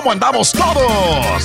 ¿Cómo andamos todos?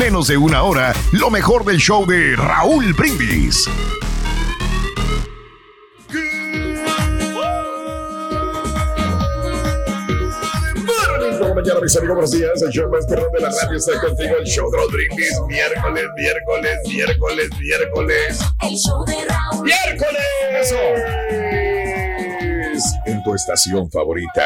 menos de una hora lo mejor del show de Raúl Brindis. Mañana, mis amigos, buenos días. El show más perrón de la radio está contigo. El show de los Brindis. Miércoles, miércoles, miércoles, miércoles. El show de Raúl. ¡Miércoles! Eso. En tu estación favorita.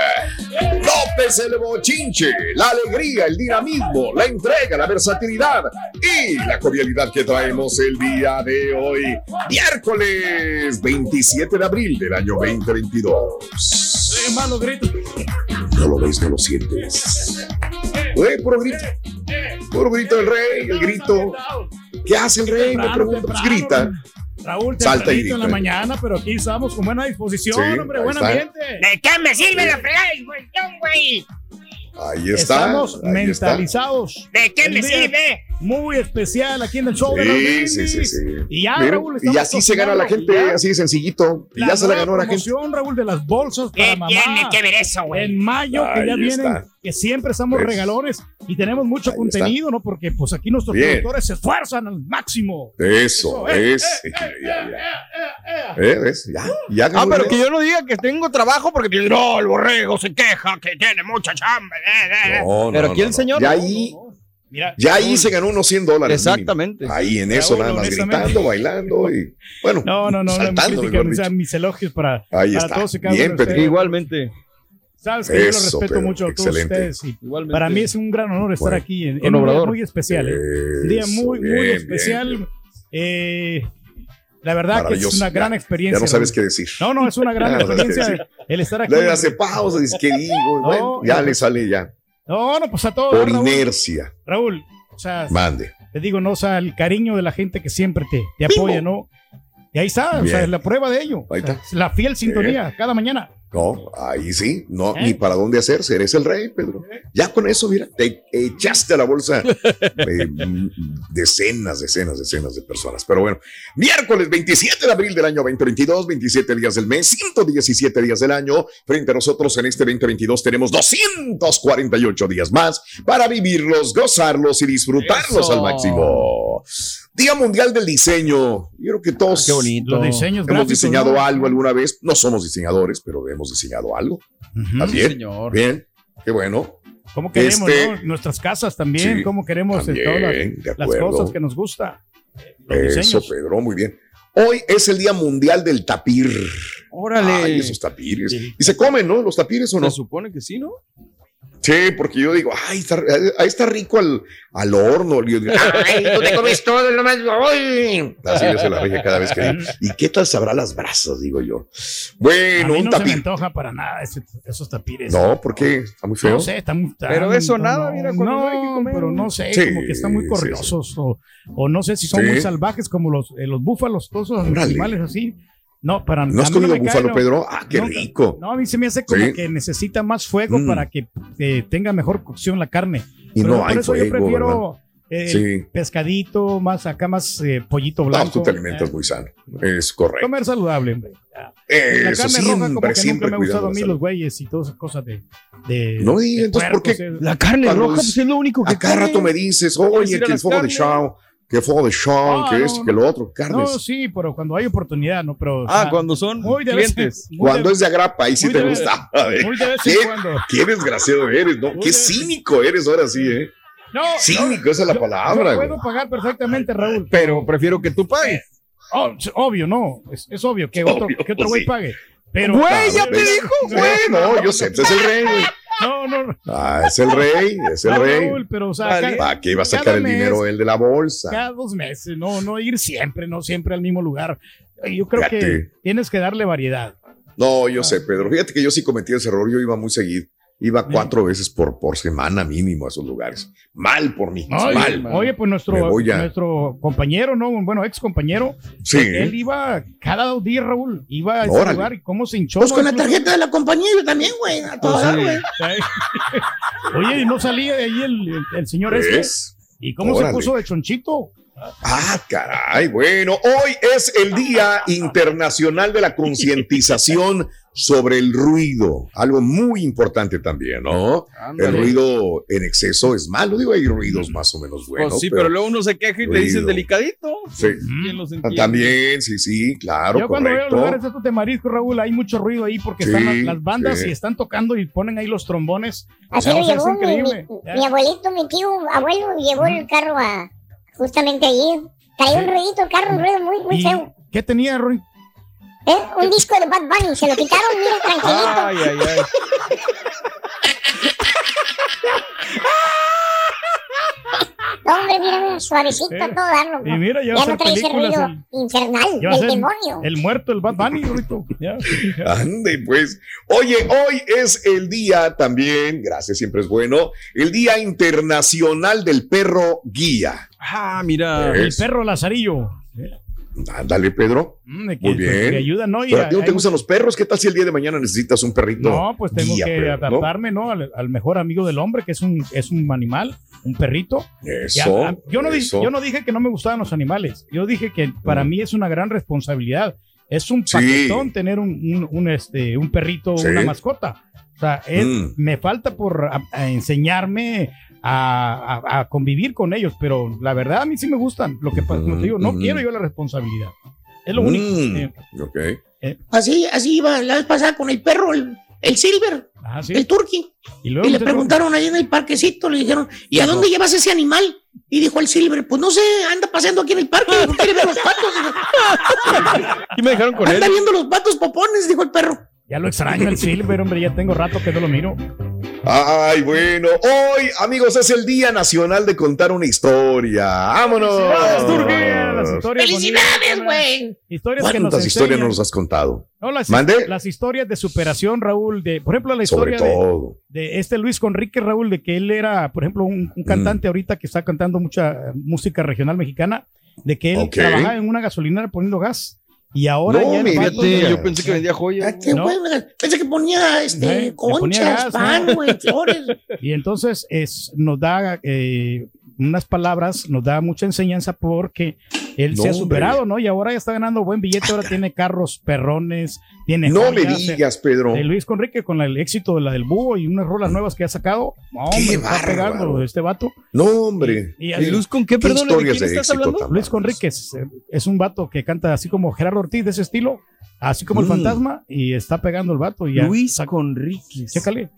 López el bochinche, la alegría, el dinamismo, la entrega, la versatilidad y la cordialidad que traemos el día de hoy. Miércoles 27 de abril del año 2022. Hermano, grito. No lo ves, no lo sientes. Güey, puro grito. Puro grito del rey, el grito. ¿Qué hace el rey? Me pregunto. Pues grita. Raúl, Salta y en la mañana, pero aquí estamos con buena disposición, Sí, hombre, ahí buen está. ambiente. ¿De qué me sirve la fregada disposición, güey? Ahí está. Estamos ahí está. mentalizados. ¿De qué El me día sirve? Muy especial aquí en el show de Sí, Brindis. sí, sí, sí. Y ya, Miren, Raúl, y así se gana la gente, y ya. así de sencillito. Y ya se la ganó la gente. Raúl, de las bolsas para ¿Qué mamá. tiene que ver eso, güey? En mayo, que ya vienen, está. que siempre estamos Pues, regalones y tenemos mucho ahí contenido, ¿no? Porque pues aquí nuestros Bien. productores se esfuerzan al máximo. Eso, es. eh, ya, eh, ya. eh, eh, ¿ves? Ya, ya Ah, pero que yo no diga que tengo trabajo porque no, el borrego se queja que tiene mucha chamba. eh, eh, eh. No, no, Pero no, aquí el señor Ya no, ahí, Mira, ya ahí Raúl, se ganó unos 100 dólares. Exactamente. mínimo. Ahí en eso, Raúl, nada más gritando, bailando y. Bueno, No, no, no, no, me saltando, critiquen, mejor o sea, dicho. mis elogios para, Ahí para está. todos y cada Bien, uno. Igualmente. Sabes que yo los Eso, respeto Pedro, mucho a todos excelente. ustedes y Igualmente. para mí es un gran honor estar Bueno, aquí en, en un día muy especial. ¿eh? Un día Eso, muy, muy bien, especial. bien, bien. Eh, la verdad que es una gran Ya- experiencia. Ya no sabes qué decir. No, no, es una gran no experiencia el estar aquí. Le hace pausa, dice, ¿qué digo? Bueno, ya no, le sale ya. No, no, pues a todos. Por Raúl, inercia. Raúl, o sea, Mande. te digo, no, o sea, el cariño de la gente que siempre te, te apoya, ¿no? Y ahí está, o sea, es la prueba de ello. Ahí O sea, está. es la fiel sintonía cada mañana. No, ahí sí, no, ¿Eh? ni para dónde hacerse, eres el rey, Pedro. Ya con eso, mira, te echaste a la bolsa eh, mm, decenas, decenas, decenas de personas. Pero bueno, miércoles 27 de abril del año 2022, 27 días del mes, 117 días del año. Frente a nosotros en este 2022 tenemos 248 días más para vivirlos, gozarlos y disfrutarlos Eso. al máximo. Día Mundial del Diseño. Yo creo que todos Qué bonito. Los diseños hemos gráficos, diseñado ¿no? algo alguna vez. No somos diseñadores, pero hemos diseñado algo. Así es. señor. Bien, qué bueno. ¿Cómo queremos, Este- no? Nuestras casas también, Sí, cómo queremos eh, también, todas las, cosas que nos gusta. Los Eso, diseños. Pedro, muy bien. Hoy es el Día Mundial del Tapir. Órale. Ay, esos tapires. Sí. Y se comen, ¿no? Los tapires o no. Se supone que sí, ¿no? Sí, porque yo digo, ay, está, ahí está rico al, al horno. Y yo digo, Ay, tú te comes todo, nomás voy. Así le hace la regia cada vez que digo. ¿Y qué tal sabrá las brasas? Digo yo. Bueno, a mí un no se me tapir. antoja para nada ese- esos tapires. No, ¿por qué? Está muy feo. No sé, están, están- Pero eso no, nada, no, mira, cuando no, no hay que comer. pero no sé, Sí, como que están muy sí, corriosos o, o no sé si son Sí. muy salvajes como los, eh, los búfalos, todos esos Órale. animales así. No, para ¿No has comido cae, búfalo, no. Pedro? Ah, qué No, rico. No, a mí se me hace como Sí. que necesita más fuego Mm. para que eh, tenga mejor cocción la carne. Y Pero no por hay eso yo fuego, ¿verdad? prefiero eh, Sí. pescadito, más acá más eh, pollito No, blanco. tú te alimentas eh, muy sano. Es correcto. Comer saludable, hombre. Ya. la Eso carne siempre, roja como que nunca siempre me ha gustado a mí los güeyes y todas esas cosas de... de No, y de entonces, ¿por qué? puercos, eh. La carne roja, es- pues es lo único que A cada rato me dices, ¿Quieres oye, que el fuego de carnes? Que el fuego de Shaw, Ah, que no, esto, que lo otro, carnes. No, sí, pero cuando hay oportunidad, ¿no? Pero, o Ah, sea, cuando son muy de vez- clientes. muy Cuando de- es de agrapa, ahí sí te de- gusta. A ver, Muy de vez ¿Qué? en cuando. Qué desgraciado eres, ¿no? Muy Qué cínico eres ahora sí, ¿eh? No, Cínico, esa es la yo- palabra, Yo güey. puedo pagar perfectamente, Raúl. Pero prefiero que tú pagues. Oh, obvio, no. Es, es obvio que otro, Obvio, que otro güey sí. pague. Pero, Güey, ya te dijo, Güey, no, yo sé, pues es el rey, güey. No, no, no. Ah, es el rey, es el no, rey. Raúl, pero, o sea, Vale. cada, ¿Para qué iba a sacar el mes- dinero él de la bolsa? cada dos meses, no, no ir siempre, no siempre al mismo lugar. Yo creo que tienes que darle variedad. No, yo sé, Pedro. Fíjate que yo sí cometí ese error. Yo iba muy seguido. Iba cuatro veces por, por semana mínimo a esos lugares. Mal por mí, Oye, mal. oye, pues nuestro, voy a- nuestro compañero, ¿no? Bueno, ex compañero. Sí. Él iba cada dos días, Raúl. Iba a ese Órale. lugar y cómo se hinchó. Pues con la tarjeta de la compañía yo también, güey. A todo dar, güey. Oye, y no salía de ahí el, el- el señor este. ¿Ves? ¿Y cómo Órale. se puso de chonchito? Ah, caray. Bueno, hoy es el Día Internacional de la Concientización sobre el ruido. Algo muy importante también, ¿no? Ándale. El ruido en exceso es malo. Digo, hay ruidos más o menos buenos. Pues sí, pero, luego uno se queja y le dicen delicadito. Sí. ¿Quién los entiende? También, sí, sí, claro, Yo cuando veo lugares estos de marisco, Raúl, hay mucho ruido ahí porque Sí, están las, las bandas sí. y están tocando y ponen ahí los trombones. Así O lo sea, es llevó mi, increíble. mi- Ya. mi abuelito, mi tío, abuelo, llevó el carro a justamente allí. Traía un ruidito el carro, un ruido muy, muy ¿Y feo. qué tenía, Roy? ¿Eh? Un disco de Bad Bunny, se lo quitaron, mira, tranquilito. Ay, ay, ay. No, hombre, mira, suavecito Sí. todo darlo. Y mira, ya ya no trae ese ruido El, infernal del demonio. el muerto, el Bad Bunny, Rito. Ya. Ande, pues. Oye, hoy es el día también, gracias, siempre es bueno, el Día Internacional del Perro Guía. Ah, mira. El perro Lazarillo. Ándale, Pedro. Mm, de que, Muy pues, bien. que ayuda, ¿no? Y ¿Pero a ti no te gustan los perros? ¿Qué tal si el día de mañana necesitas un perrito? No, pues tengo guía, que adaptarme, ¿no? Al, al mejor amigo del hombre, que es un, es un animal, un perrito. Eso. Yo, no di- eso. yo no dije que no me gustaban los animales. Yo dije que para Mm. mí es una gran responsabilidad. Es un Sí. paquetón tener un, un- un, este, un perrito, Sí. una mascota. O sea, es- Mm. me falta por a- a enseñarme a, a- a convivir con ellos, pero la verdad a mí sí me gustan. Lo que pasa, te digo, no quiero yo la responsabilidad. Es lo único. Mm, Eh. Así, así iba la vez pasada con el perro, el, el Silver, sí. el Turkey. Y luego Y le preguntaron ahí en el parquecito, le dijeron, ¿y a dónde llevas ese animal? Y dijo el Silver, pues no sé, anda paseando aquí en el parque, quiere ver los patos. Y me dejaron con él. Anda viendo los patos popones, dijo el perro. Ya lo extraño el Silver, hombre, ya tengo rato que no lo miro. Ay, bueno, hoy, amigos, es el Día Nacional de contar una historia. ¡Vámonos! Felicidades, Turquía, las historias ¡Felicidades, güey! Historias que nos ¿Cuántas historias no nos has contado? No, las, ¿Mande? las historias de superación, Raúl, de, por ejemplo, la historia de, todo. de este Luis Conrique, Raúl, de que él era, por ejemplo, un, Mm. un cantante ahorita que está cantando mucha música regional mexicana, de que él trabajaba en una gasolinera poniendo gas y ahora No ya me vato-. Fíjate, yo pensé que vendía joyas. Ah, qué No. bueno, Pensé que ponía Eh, este, ponía conchas, gas, pan, ¿no? güey, flores. y entonces es, nos da eh, unas palabras, nos da mucha enseñanza porque él No, se ha hombre. superado, ¿no? Y ahora ya está ganando buen billete, ahora tiene carros perrones, tiene No me joyas, eh, digas, Pedro. de Luis Conrique con el éxito de la del búho y unas rolas nuevas que ha sacado. No, Qué hombre, está pegando este vato. No, hombre. Y, y- ¿Y Luz con qué? ¿Qué Perdón, ¿de quién de estás éxito hablando? Luis? Conrique es, es un vato que canta así como Gerardo Ortiz de ese estilo, así como el Mm. fantasma, y está pegando el vato. Y ya, Luis Conríquez. Chécale.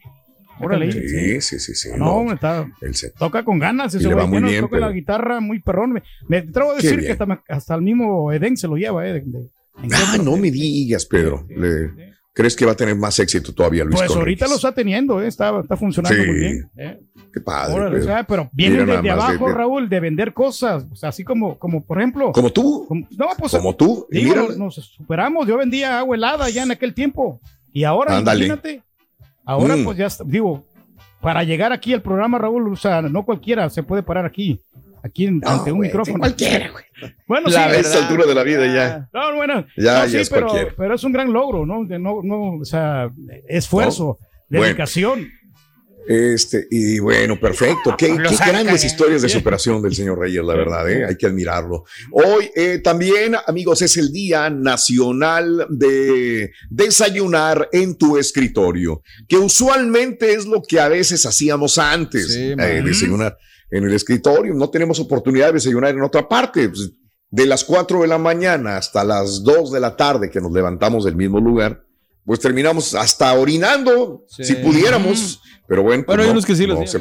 Órale. Sí, sí, sí, sí. No, está, él se- toca con ganas Y ese le va muy Bueno, bien, toca la pero- guitarra muy perrón. Me, me atrevo a decir que hasta, hasta el mismo Edén se lo lleva, ¿eh? de- Ah, no me digas, Pedro. Sí, Le- sí. ¿Crees que va a tener más éxito todavía Luis Pues Conríquez? ahorita lo está teniendo, ¿eh? está, está funcionando Sí. muy bien. ¿eh? Qué padre, Órale, Pedro. o sea, pero nada desde abajo, de- Raúl, de vender cosas. O sea, así como, como por ejemplo. Como tú, como- no, pues. como tú. Digo, nos, nos superamos. Yo vendía agua helada ya en aquel tiempo. Y ahora, Ándale. imagínate. Ahora, Mm. pues ya está- digo, para llegar aquí al programa, Raúl, o sea, no cualquiera se puede parar aquí. Aquí No, ante un güey, micrófono. Cualquiera, güey. Bueno, La sí, a esta altura de la vida ya. no, bueno, Ya, no, ya sí, es pero, cualquiera. pero es un gran logro, ¿no? De no, no o sea, esfuerzo, Bueno. dedicación. Este, y bueno, perfecto. Qué, qué saca, grandes eh. historias de superación del señor Reyes, la verdad, ¿eh? hay que admirarlo. Hoy eh, también, amigos, es el Día Nacional de Desayunar en tu escritorio, que usualmente es lo que a veces hacíamos antes, Sí, eh, desayunar en el escritorio. No tenemos oportunidad de desayunar en otra parte. Pues, de las 4 de la mañana hasta las 2 de la tarde que nos levantamos del mismo lugar, pues terminamos hasta orinando, Sí. si pudiéramos. Pero bueno, pues Bueno, hay no, unos que sí lo no se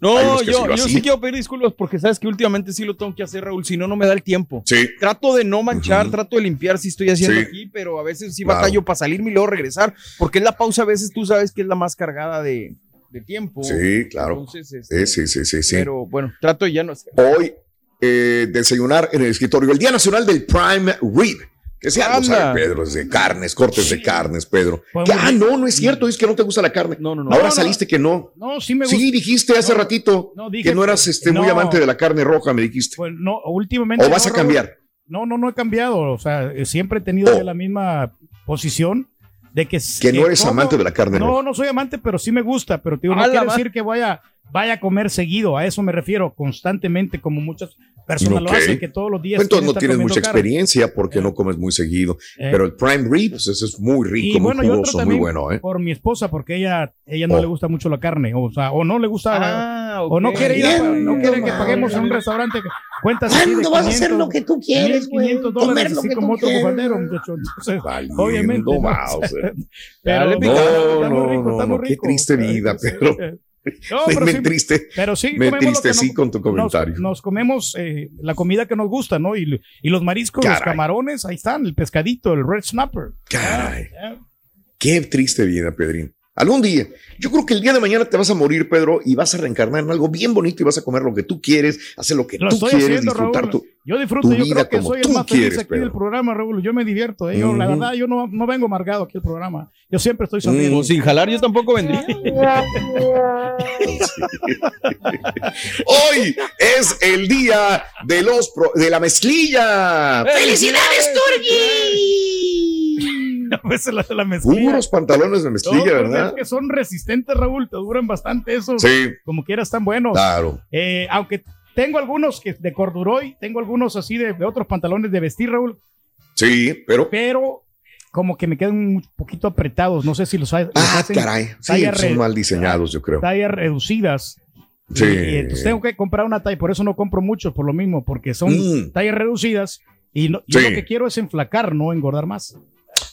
No, sí yo, lo yo sí quiero pedir disculpas porque sabes que últimamente sí lo tengo que hacer, Raúl, si no, no me da el tiempo. Sí, Trato de no manchar, trato de limpiar si estoy haciendo aquí, pero a veces sí Claro. batallo para salirme y luego regresar, porque es la pausa, a veces tú sabes que es la más cargada de, de tiempo. sí, claro. Entonces, este, Sí, sí, sí, sí. Pero bueno, trato de ya no hacer. Hoy, eh, desayunar en el escritorio. El Día Nacional del Prime Rib. Que sea Anda. sabe, Pedro, es de carnes, cortes de carnes, Pedro. Que, ah, no, no es cierto, es que no te gusta la carne. No, no, no. Ahora No, no. saliste que no. No, sí me gusta. Sí, dijiste hace No, ratito no, dije que no eras que- este, muy no. amante de la carne roja, me dijiste. Pues no, últimamente. ¿O vas no, a cambiar? No, no, no he cambiado. O sea, eh, siempre he tenido Oh. la misma posición de que. Que no eres como- amante de la carne No, roja. no soy amante, pero sí me gusta. Pero tío, no A la quiere ma- decir que vaya, vaya a comer seguido. A eso me refiero, constantemente, como muchas personas lo Ok. hacen, que todos los días. Entonces no tienes mucha carne. experiencia porque Eh. no comes muy seguido. Eh, Pero el prime rib, pues ese es muy rico, y bueno, muy jugoso, muy bueno, ¿eh? por mi esposa, porque ella, ella no Oh. le gusta mucho la carne. O sea, o no le gusta. Ah, O no quiere ir, a- Bien, no quiere que paguemos en un restaurante. que Cuentas así de ¿Cuándo vas a hacer 500, lo que tú quieres, güey? 1500 Comer dólares, lo así que como otro bufandero, muchacho. Entonces, Valiendo obviamente. ¿no? Mauser. Pero Dale, no, No, no, no, qué triste vida, sí. No, pero me sí, triste, pero sí me entristecí nos- con tu comentario. Nos, nos comemos eh, la comida que nos gusta, ¿no? Y, y los mariscos, los camarones, ahí están, el pescadito, el red snapper. Caray, Ah, qué triste vida, Pedrín. Algún día, yo creo que el día de mañana te vas a morir, Pedro, y vas a reencarnar en algo bien bonito y vas a comer lo que tú quieres, hacer lo que Lo tú estoy quieres, haciendo, disfrutar Raúl. tu... Yo disfruto, tu yo vida creo que como soy el tú más feliz quieres, aquí Pedro. del programa, Raúl. Yo me divierto. eh. Yo, La verdad, yo no, no vengo amargado aquí al programa. Yo siempre estoy sonriendo. Mm. Sin jalar yo tampoco vendría. Hoy es el día de los pro- de la mezclilla. ¡Felicidades, Turgi! Pues la, la mezclilla. Puros pantalones de No, mezclilla, pues, que son resistentes, Raúl. Te duran bastante esos. Sí, Como quiera, están buenos. claro. Eh, aunque tengo algunos que de corduroy, tengo algunos así de, de otros pantalones de vestir, Raúl, Sí, pero... pero como que me quedan un poquito apretados. No sé si los, ha- los Ah, hacen caray. Sí, son mal diseñados, yo creo. tallas reducidas. Sí. Y, y entonces tengo que comprar una talla, por eso no compro muchos, por lo mismo, porque son Mm. tallas reducidas y no- yo Sí. lo que quiero es enflacar, no engordar más.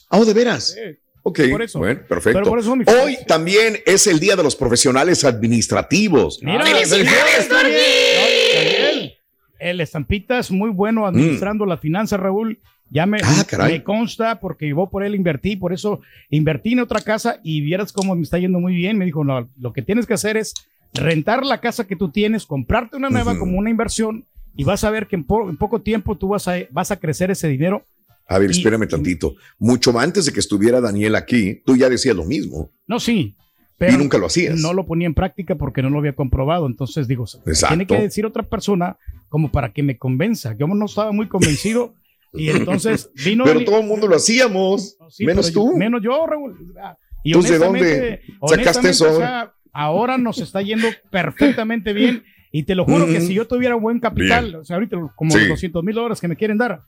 Ah, ¿de veras? Eh, Ok, Por eso. bueno, perfecto. por eso Hoy también es el Día de los Profesionales Administrativos. Mira, ¡Felicidades, Daniel, El estampita es muy bueno administrando las finanzas, Raúl. Ya me, Mm. Ah, me consta porque yo por él invertí, por eso invertí en otra casa y vieras cómo me está yendo muy bien. Me dijo, no, lo que tienes que hacer es rentar la casa que tú tienes, comprarte una nueva como una inversión y vas a ver que en, po- en poco tiempo tú vas a, vas a crecer ese dinero. A ver, Y- espérame tantito. Mucho antes de que estuviera Daniel aquí, tú ya decías lo mismo No, sí, pero y nunca lo hacías. no lo ponía en práctica porque no lo había comprobado. Entonces digo, Exacto. tiene que decir otra persona como para que me convenza. Yo no estaba muy convencido y entonces vino. Pero todo el mundo lo hacíamos, No, sí, menos yo- tú. menos yo, Raúl. Ah, Y ¿Tú de dónde sacaste eso o sea, ahora nos está yendo perfectamente bien. Y te lo juro que si yo tuviera buen capital, Bien. o sea, ahorita como Sí. los 200 mil dólares que me quieren dar.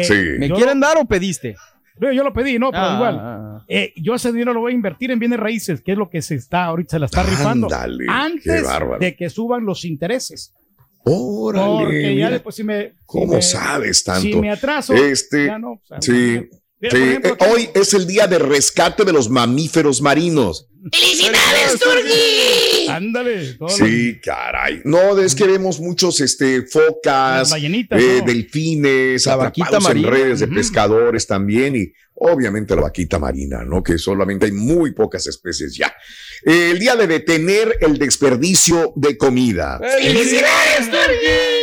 Eh, Sí. ¿Me yo, quieren dar o pediste? yo lo pedí, no, pero Ah, igual. ah, ah. Eh, yo ese dinero lo voy a invertir en bienes raíces, que es lo que se está ahorita, se la está rifando. Ándale, Antes de que suban los intereses. Órale, Porque ya mira, después si me. si ¿Cómo me- sabes tanto? Si me atraso. Este, ya no, o sea, sí, mira, por Sí, ejemplo, eh, hoy es el día de rescate de los mamíferos marinos. ¡Felicidades, Turgi! Ándale. Sí, caray. No, es que vemos muchos este, focas, eh, ¿no? delfines, La vaquita atrapados en marina. redes de pescadores también y obviamente la vaquita marina, ¿no? Que solamente hay muy pocas especies ya. Eh, el día de detener el desperdicio de comida. ¡Felicidades, Turgi!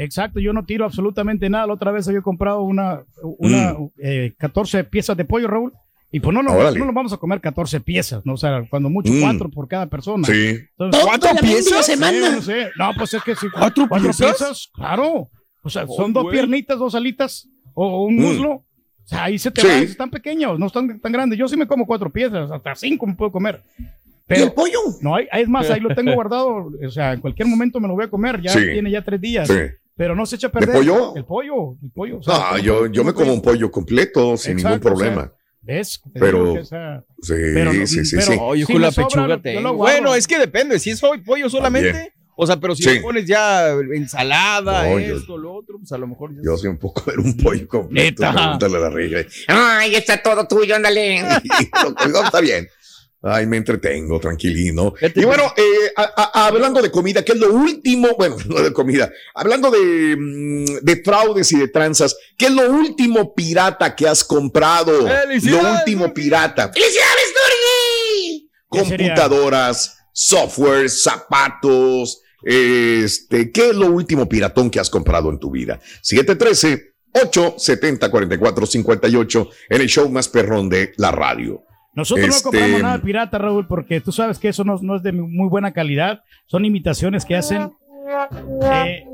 Exacto, yo no tiro absolutamente nada. La otra vez había comprado una, una eh, 14 piezas de pollo, Raúl. Y pues no, no, Mm. Órale. no nos vamos a comer 14 piezas, ¿no? O sea, cuando mucho, Mm. cuatro por cada persona. Sí. Entonces, ¿Cuatro piezas? piezas? sí, semana? no sé. No, pues es que sí. ¿Cuatro piezas? Claro. O sea, Oh, son dos güey. piernitas, dos alitas o, un Mm. muslo. O sea, ahí se te Sí. van, están pequeños, no están tan grandes. Yo sí me como cuatro piezas, hasta cinco me puedo comer. ¿Y Pero el pollo? no hay, es más, ahí lo tengo guardado. O sea, en cualquier momento me lo voy a comer. Ya Sí. tiene ya tres días. Sí. Pero no se echa a perder. pollo? El pollo, el pollo. o sea, No, el yo, pollo- yo me como un pollo completo sin ningún Exacto, o sea, problema. ¿Ves? Te Pero- digo que, o sea, Sí, pero sí, sí, pero- sí. Oye, Si con me la pechuga guardo. Bueno, es que depende. Si es hoy pollo solamente, También. o sea, pero si Sí. le pones ya ensalada, No, yo- esto, lo otro, pues a lo mejor ya Yo soy un poco ver un pollo completo. Neta. Pregúntale a la regia. Ay, está todo tuyo, ándale. No, está bien. Ay, me entretengo, tranquilino. Y bueno, eh, a- a- hablando de comida, que es lo último, bueno, no de comida, hablando de, mm, de fraudes y de tranzas, ¿qué es lo último pirata que has comprado? ¡Felicidades, Lo último pirata. ¡Felicidades, Turgi! ¿Qué? Computadoras, software, zapatos. Este, ¿qué es lo último piratón que has comprado en tu vida? 870-4458 en el show más perrón de la radio. Nosotros Este- no compramos nada pirata, Raúl, porque tú sabes que eso no, no es de muy buena calidad. Son imitaciones que hacen. eh,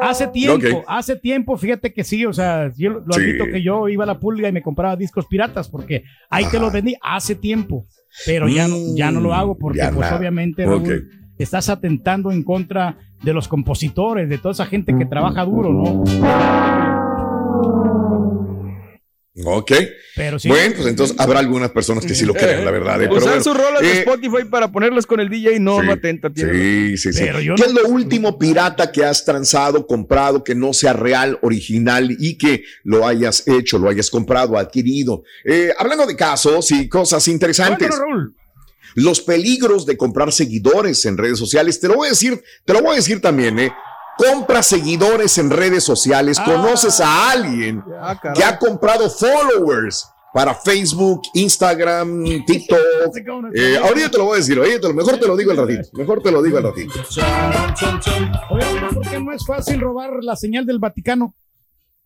hace tiempo, Ok. hace tiempo, fíjate que sí, o sea, yo lo Sí. admito que yo iba a la pulga y me compraba discos piratas porque ahí te los vendí hace tiempo, pero ya, no, ya no lo hago porque pues nada. obviamente Raúl, Ok. estás atentando en contra de los compositores, de toda esa gente que trabaja duro, ¿no? Ok. Pero sí. Bueno, pues entonces habrá algunas personas que sí lo creen, la verdad. eh, Usar bueno, sus rolas de eh, Spotify para ponerlas con el DJ no, Sí. no atenta. Sí, sí, sí. Pero ¿Qué no- es lo último pirata que has transado, comprado, que no sea real, original y que lo hayas hecho, lo hayas comprado, adquirido? Eh, hablando de casos y cosas interesantes. Raúl. los peligros de comprar seguidores en redes sociales. Te lo voy a decir, te lo voy a decir también, ¿eh? Compra seguidores en redes sociales. Ah. Conoces a alguien Ah, que ha comprado followers para Facebook, Instagram, TikTok. Eh, ahorita te lo voy a decir, ahorita mejor te lo digo al ratito. Mejor te lo digo al ratito. Oye, ¿por qué no es fácil robar la señal del Vaticano?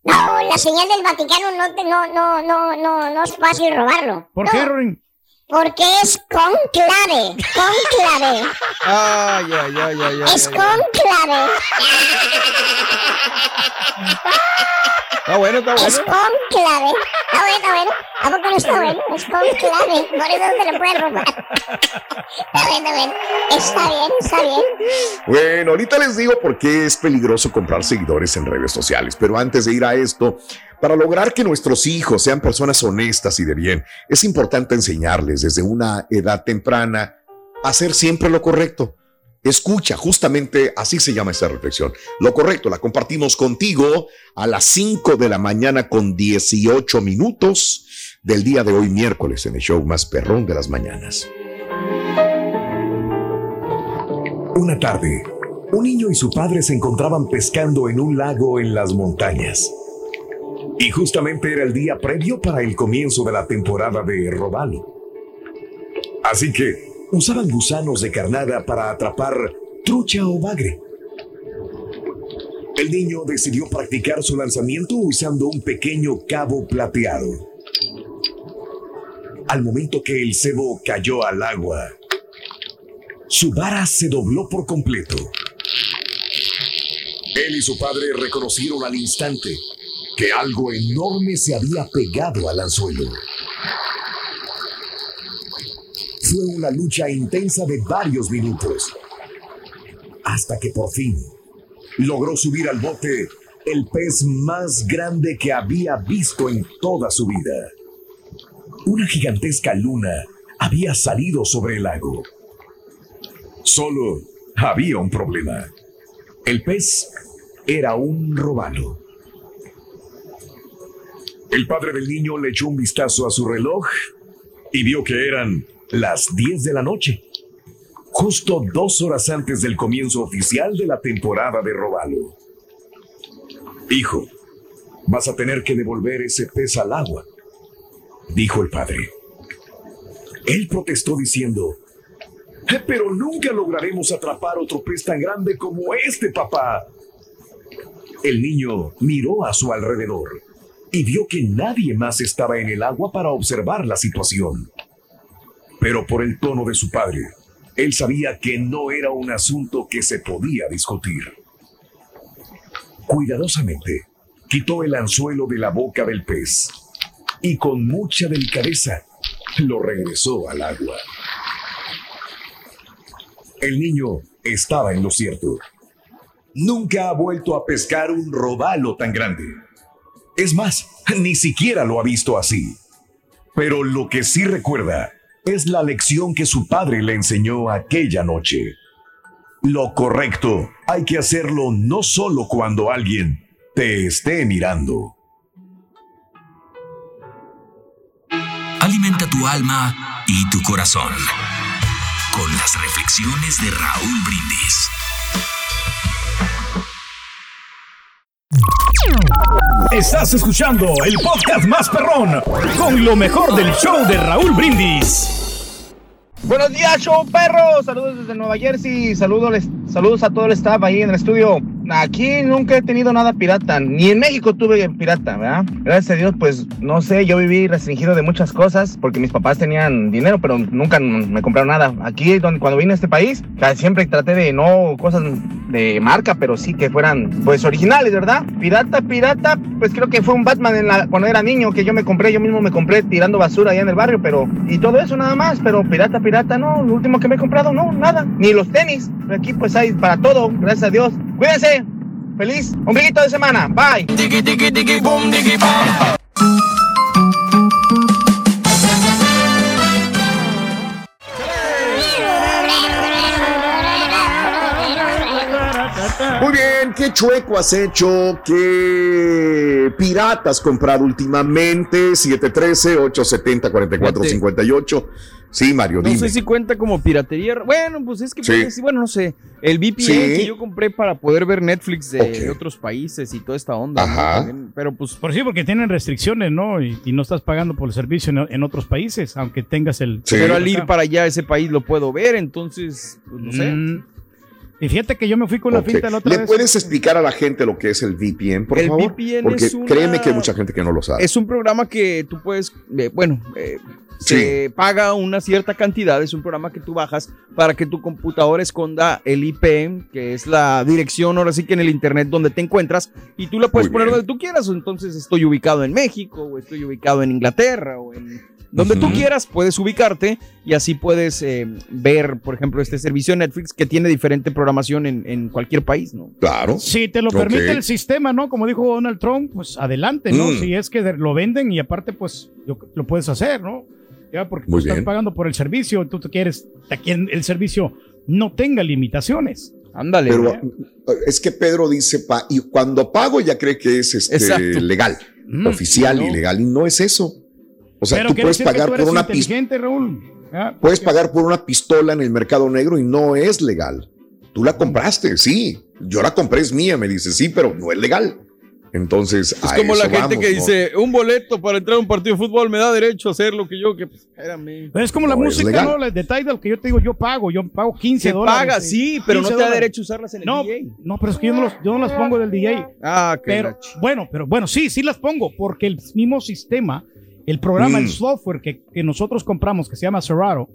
No, la señal del Vaticano no, te, no, no, no, no, no es fácil robarlo. ¿Por No, qué, Rorin? Porque es con clave, con clave. Ay, ay, ay, ay, ay, Es ay. con clave. Está bueno, está Es bueno. con clave. Está bueno, está bueno. ¿A poco no está bueno? Es con clave. Por eso no te lo puedes robar. Está bueno, está bueno. Está bien, está bien. Bueno, ahorita les digo por qué es peligroso comprar seguidores en redes sociales, pero antes de ir a esto, para lograr que nuestros hijos sean personas honestas y de bien, es importante enseñarles desde una edad temprana a hacer siempre lo correcto. Escucha, justamente así se llama esta reflexión. Lo correcto, la compartimos contigo a las 5 de la mañana con 18 minutos del día de hoy miércoles en el show más perrón de las mañanas. Una tarde, un niño y su padre se encontraban pescando en un lago en las montañas. Y justamente era el día previo para el comienzo de la temporada de robalo. Así que usaban gusanos de carnada para atrapar trucha o bagre. El niño decidió practicar su lanzamiento usando un pequeño cabo plateado. Al momento que el cebo cayó al agua, su vara se dobló por completo. Él y su padre reconocieron al instante algo enorme se había pegado al anzuelo. Fue una lucha intensa de varios minutos, hasta que por fin logró subir al bote el pez más grande que había visto en toda su vida. Una gigantesca luna había salido sobre el lago. Solo había un problema. El pez era un robalo. El padre del niño le echó un vistazo a su reloj y vio que eran las 10 de la noche, justo dos horas antes del comienzo oficial de la temporada de robalo. Hijo, vas a tener que devolver ese pez al agua, dijo el padre. Él protestó diciendo, "Eh, pero nunca lograremos atrapar otro pez tan grande como este, papá. El niño miró a su alrededor y vio que nadie más estaba en el agua para observar la situación. Pero por el tono de su padre, él sabía que no era un asunto que se podía discutir. Cuidadosamente, quitó el anzuelo de la boca del pez y con mucha delicadeza lo regresó al agua. El niño estaba en lo cierto. Nunca ha vuelto a pescar un robalo tan grande. Es más, ni siquiera lo ha visto así. Pero lo que sí recuerda es la lección que su padre le enseñó aquella noche. Lo correcto hay que hacerlo no solo cuando alguien te esté mirando. Alimenta tu alma y tu corazón con las reflexiones de Raúl Brindis. Estás escuchando el podcast más perrón con lo mejor del show de Raúl Brindis. Buenos días, show perro. Saludos desde Nueva Jersey. Saludos, saludos a todo el staff ahí en el estudio. aquí nunca he tenido nada pirata, ni en México tuve pirata, ¿verdad? Gracias a Dios, pues no sé, yo viví restringido de muchas cosas porque mis papás tenían dinero, pero nunca me compraron nada. Aquí, cuando vine a este país, siempre traté de no cosas de marca, pero sí que fueran pues originales, ¿verdad? Pirata, pirata, pues creo que fue un Batman en la, cuando era niño que yo me compré, yo mismo me compré tirando basura allá en el barrio, pero y todo eso nada más, pero pirata, pirata, no, lo último que me he comprado, no, nada, ni los tenis. Aquí pues hay para todo, gracias a Dios. Cuídense. Feliz ombliguito de semana. Bye. Muy bien, ¿qué chueco has hecho? ¿Qué pirata has comprado últimamente? 713-870-4458. Sí, Mario, No sé si cuenta como piratería. Bueno, pues es que, Sí. puede- bueno, no sé. El VPN Sí. que yo compré para poder ver Netflix de, otros países y toda esta onda. ¿no? Ajá. También, Pero pues, Por sí, porque tienen restricciones, ¿no? Y, y no estás pagando por el servicio en, en otros países, aunque tengas el... Sí. pero al ir para allá a ese país lo puedo ver, entonces, pues, no sé. Mm, y fíjate que yo me fui con la finta la otra ¿Le vez. puedes explicar a la gente lo que es el VPN, por El favor? VPN Porque es una- créeme que hay mucha gente que no lo sabe. Es un programa que tú puedes, eh, bueno, eh, se paga una cierta cantidad, es un programa que tú bajas para que tu computadora esconda el IP, que es la dirección ahora sí que en el internet donde te encuentras, y tú la puedes Muy poner bien. donde tú quieras, entonces estoy ubicado en México, o estoy ubicado en Inglaterra, o en donde tú quieras, puedes ubicarte y así puedes eh, ver, por ejemplo, este servicio de Netflix que tiene diferente programación en, en cualquier país, ¿no? Claro. Si te lo permite el sistema, ¿no? Como dijo Donald Trump, pues adelante, ¿no? Mm. Si es que lo venden y aparte, pues lo, lo puedes hacer, ¿no? Ya, porque tú Muy estás bien. pagando por el servicio, tú te quieres que el servicio no tenga limitaciones. Ándale. Pero ¿eh? es que Pedro dice, pa- y cuando pago ya cree que es este, legal, Mm, oficial no. y legal, y no es eso. O sea, Pero tú puedes pagar tú por una pistola. Raúl. Ya, Puedes porque- pagar por una pistola en el mercado negro y no es legal. Tú la compraste, sí. Yo la compré, es mía, me dice, sí, pero no es legal. Entonces, Es a como la eso gente vamos, que ¿no? dice, un boleto para entrar a un partido de fútbol me da derecho a hacer lo que yo, que pues, espérame. Pero es como la No, es música, legal. ¿no? La de Tidal, que yo te digo, yo pago, yo pago 15 Se dólares. paga, eh, sí, pero no 15 te da dólares. derecho a usarlas en el No, DJ. no, pero es que yo no, los- yo no las pongo del DJ. Ah, qué Pero, bueno, pero bueno, sí, sí las pongo, porque el mismo sistema, el programa, Mm. el software que, que nosotros compramos, que se llama Serato,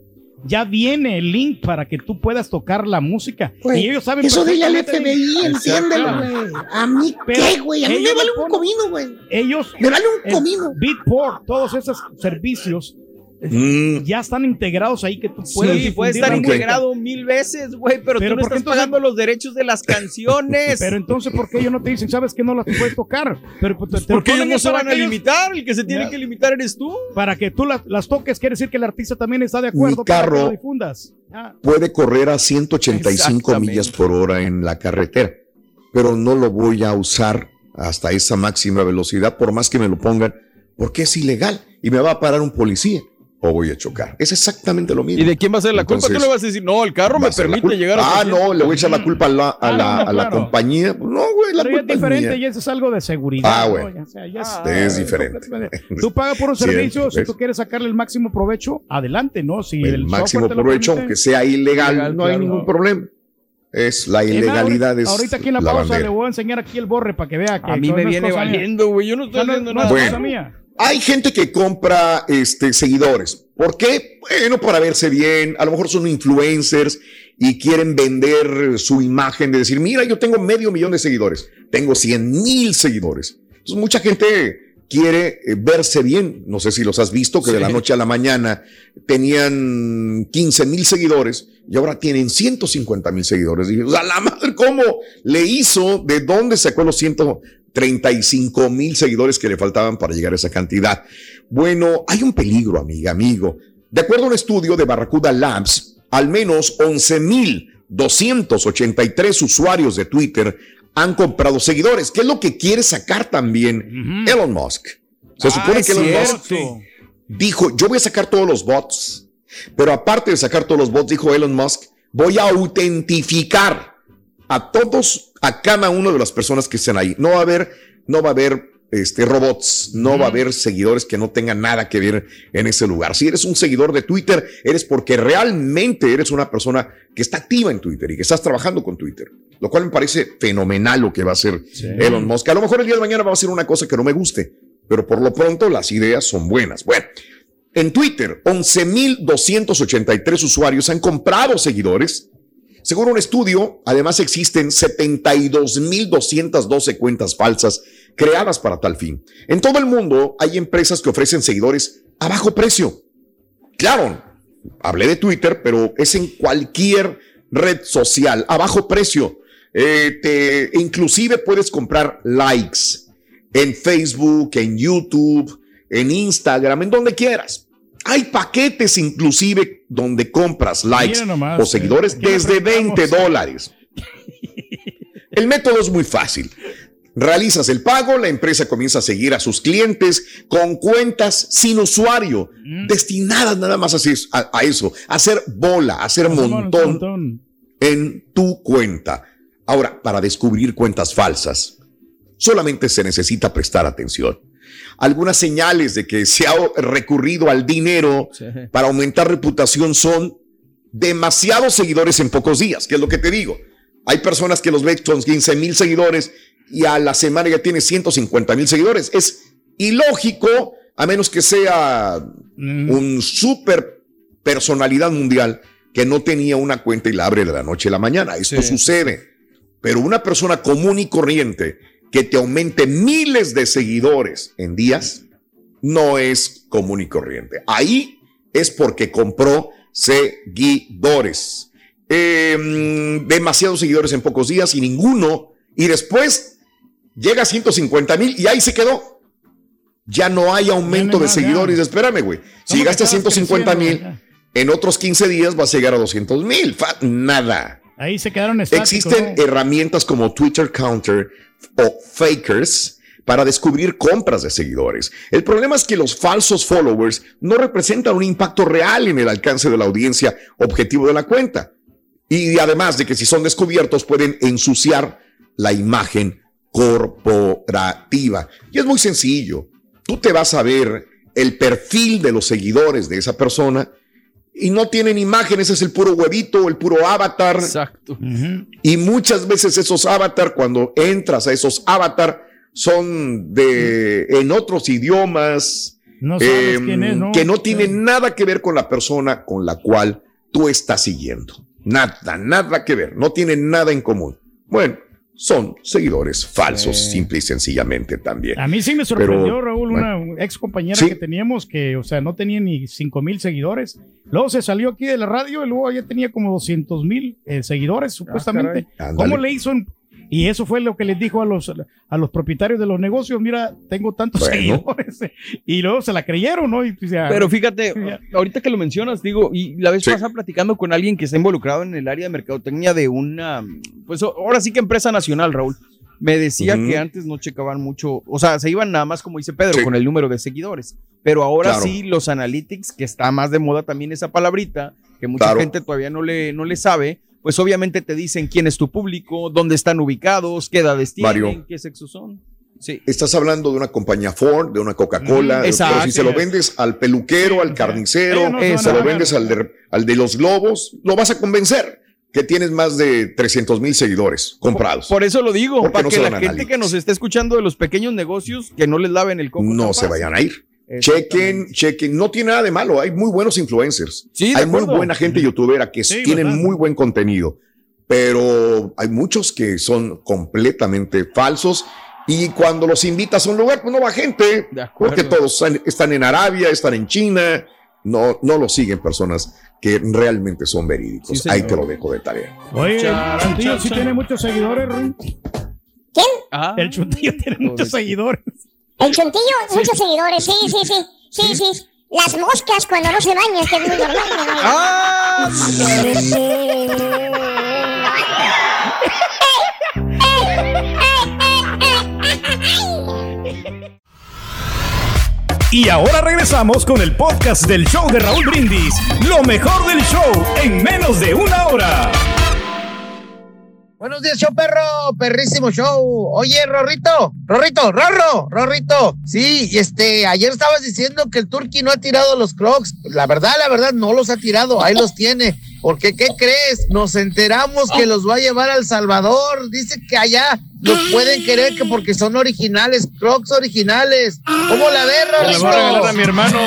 ya viene el link para que tú puedas tocar la música. Y ellos saben Eso dile al FBI, entiéndelo, güey. A mí, Pero ¿qué, güey? A mí me vale le un comino, güey. Ellos, Me vale un comino. Beatport, todos esos servicios Mm, ya están integrados ahí que tú puedes Sí, puede estar integrado mil veces, güey, pero, Pero tú no ¿por qué estás entonces- pagando los derechos de las canciones. Pero entonces, ¿por qué ellos no te dicen, sabes que no las puedes tocar? Pero pues, te, te porque ellos no se van a ellos- limitar, el que se tiene que limitar eres tú. Para que tú las, las toques, quiere decir que el artista también está de acuerdo Mi para que carro- lo difundas. Ah, puede correr a 185 Exactamente. millas por hora en la carretera, pero no lo voy a usar hasta esa máxima velocidad, por más que me lo pongan, porque es ilegal y me va a parar un policía o voy a chocar. Es exactamente lo mismo. ¿Y de quién va a ser la culpa? Tú le vas a decir, no, el carro me permite llegar a Ah, no, le voy a echar la culpa a la, a Ah, la, no, a la claro. compañía. No, güey, la pero ya es culpa es diferente mía. y eso es algo de seguridad. Ah, ¿no? bueno. Ya, o sea, ya Ah, Es diferente. Tú pagas por un servicio, si tú quieres sacarle el máximo provecho, adelante, ¿no? Si el, el, máximo provecho, permite. aunque sea ilegal, Ilegal, no hay claro. ningún problema. Es la ilegalidad ahorita, es ahorita aquí en la, la pausa bandera. le voy a enseñar aquí el borre para que vea que A mí me viene valiendo, güey. Yo no estoy haciendo no nada. Bueno. mía. Hay gente que compra este, seguidores. ¿Por qué? Bueno, para verse bien. A lo mejor son influencers y quieren vender su imagen de decir, mira, yo tengo medio millón de seguidores. Tengo 100 mil seguidores. Entonces, mucha gente quiere eh, verse bien. No sé si los has visto, que de la noche a la mañana tenían 15 mil seguidores y ahora tienen 150 mil seguidores. Y, o sea, la madre, ¿cómo le hizo? ¿De dónde sacó los 135 mil seguidores que le faltaban para llegar a esa cantidad? Bueno, hay un peligro, amiga, amigo. De acuerdo a un estudio de Barracuda Labs, al menos 11 mil 283 usuarios de Twitter han comprado seguidores, que es lo que quiere sacar también Elon Musk. Se supone Ah, que Elon cierto. Musk dijo, yo voy a sacar todos los bots, pero aparte de sacar todos los bots, dijo Elon Musk, voy a autentificar a todos, a cada uno de las personas que estén ahí. No va a haber, no va a haber este, robots, no va a haber seguidores que no tengan nada que ver en ese lugar. Si eres un seguidor de Twitter, eres porque realmente eres una persona que está activa en Twitter y que estás trabajando con Twitter, lo cual me parece fenomenal lo que va a hacer Elon Musk. A lo mejor el día de mañana va a hacer una cosa que no me guste, pero por lo pronto las ideas son buenas. Bueno, en Twitter, 11.283 usuarios han comprado seguidores. Según un estudio, además existen 72.212 cuentas falsas creadas para tal fin. En todo el mundo hay empresas que ofrecen seguidores a bajo precio. Claro, hablé de Twitter, pero es en cualquier red social a bajo precio. Eh, te, inclusive puedes comprar likes en Facebook, en YouTube, en Instagram, en donde quieras. Hay paquetes inclusive donde compras likes o eh, seguidores desde 20 dólares. El método es muy fácil. Realizas el pago, la empresa comienza a seguir a sus clientes con cuentas sin usuario, Mm. destinadas nada más a, a eso, a hacer bola, a hacer montón. en tu cuenta. Ahora, para descubrir cuentas falsas, solamente se necesita prestar atención. Algunas señales de que se ha recurrido al dinero para aumentar reputación son demasiados seguidores en pocos días, que es lo que te digo. Hay personas que los ven con 15 mil seguidores y a la semana ya tiene 150 mil seguidores. Es ilógico, a menos que sea un super personalidad mundial que no tenía una cuenta y la abre de la noche a la mañana. Esto sucede. Pero una persona común y corriente que te aumente miles de seguidores en días no es común y corriente. Ahí es porque compró seguidores. Eh, mm, demasiados seguidores en pocos días y ninguno. Y después llega a 150 mil y ahí se quedó. Ya no hay aumento de seguidores. Espérame, güey. Si llegaste a 150 mil, en otros 15 días vas a llegar a 200 mil. Nada. Ahí se quedaron estáticos. Existen ¿no? herramientas como Twitter Counter o Fakers para descubrir compras de seguidores. El problema es que los falsos followers no representan un impacto real en el alcance de la audiencia objetivo de la cuenta. Y además de que si son descubiertos pueden ensuciar la imagen corporativa. Y es muy sencillo. Tú te vas a ver el perfil de los seguidores de esa persona y no tienen imágenes, es el puro huevito, el puro avatar. Exacto. Y muchas veces esos avatar, cuando entras a esos avatar, son de en otros idiomas No sabes em, quién es, ¿no? que no tienen nada que ver con la persona con la cual tú estás siguiendo. Nada, nada que ver, no tienen nada en común. Bueno, son seguidores falsos, simple y sencillamente también. A mí sí me sorprendió, Pero, Raúl, bueno. una ex compañera Sí. que teníamos que, o sea, no tenía ni 5 mil seguidores. Luego se salió aquí de la radio y luego ya tenía como 200 mil eh, seguidores, supuestamente. caray. ¿Cómo le hizo? en- Y eso fue lo que les dijo a los, a los propietarios de los negocios. Mira, tengo tantos Bueno. seguidores. Y luego se la creyeron, ¿no? Y, pues, ya- Pero fíjate, ahorita que lo mencionas, digo, y la vez Sí. pasada platicando con alguien que está involucrado en el área de mercadotecnia de una, pues ahora sí que empresa nacional, Raúl. Me decía que antes no checaban mucho, o sea, se iban nada más, como dice Pedro, Sí. con el número de seguidores. Pero ahora Claro. sí, los analytics, que está más de moda también esa palabrita, que mucha Claro. gente todavía no le, no le sabe, pues obviamente te dicen quién es tu público, dónde están ubicados, qué edades tienen, Mario. qué sexo son. Sí. Estás hablando de una compañía Ford, de una Coca-Cola, Mm, pero si se lo vendes al peluquero, al carnicero, no se lo vendes al de, al de los globos, lo vas a convencer que tienes más de 300 mil seguidores comprados. Por eso lo digo, para no que la gente que nos esté escuchando de los pequeños negocios, que no les laven el coco. no se vayan a ir. Chequen, chequen. No tiene nada de malo. Hay muy buenos influencers. Sí, hay muy buena gente youtubera que Sí, tienen bastante. muy buen contenido. Pero hay muchos que son completamente falsos. Y cuando los invitas a un lugar, pues no va gente. De acuerdo. Porque todos están- en Arabia, están en China. No, no lo siguen personas que realmente son verídicos. Sí. Ahí te lo dejo de tarea. Oye, Chan, el chuntillo chan, sí chan. tiene muchos seguidores, Ruin. ¿Quién? Ah, El chuntillo tiene muchos seguidores. El chuntillo, muchos seguidores, sí, sí, sí. Sí, sí. Las moscas cuando no se bañan, que es muy normal. ¿no? Ah, Y ahora regresamos con el podcast del show de Raúl Brindis. Lo mejor del show en menos de una hora. Buenos días, show perro, perrísimo show. Oye, Rorrito, Rorrito, Rorro, Rorrito. Sí, este, ayer estabas diciendo que el Turqui no ha tirado los crocs. La verdad, la verdad, no los ha tirado, ahí los tiene. Porque, ¿qué crees? Nos enteramos que los va a llevar al Salvador. Dice que allá los pueden querer que porque son originales, crocs originales. ¿Cómo la ves, Le voy a regalar a mi hermano.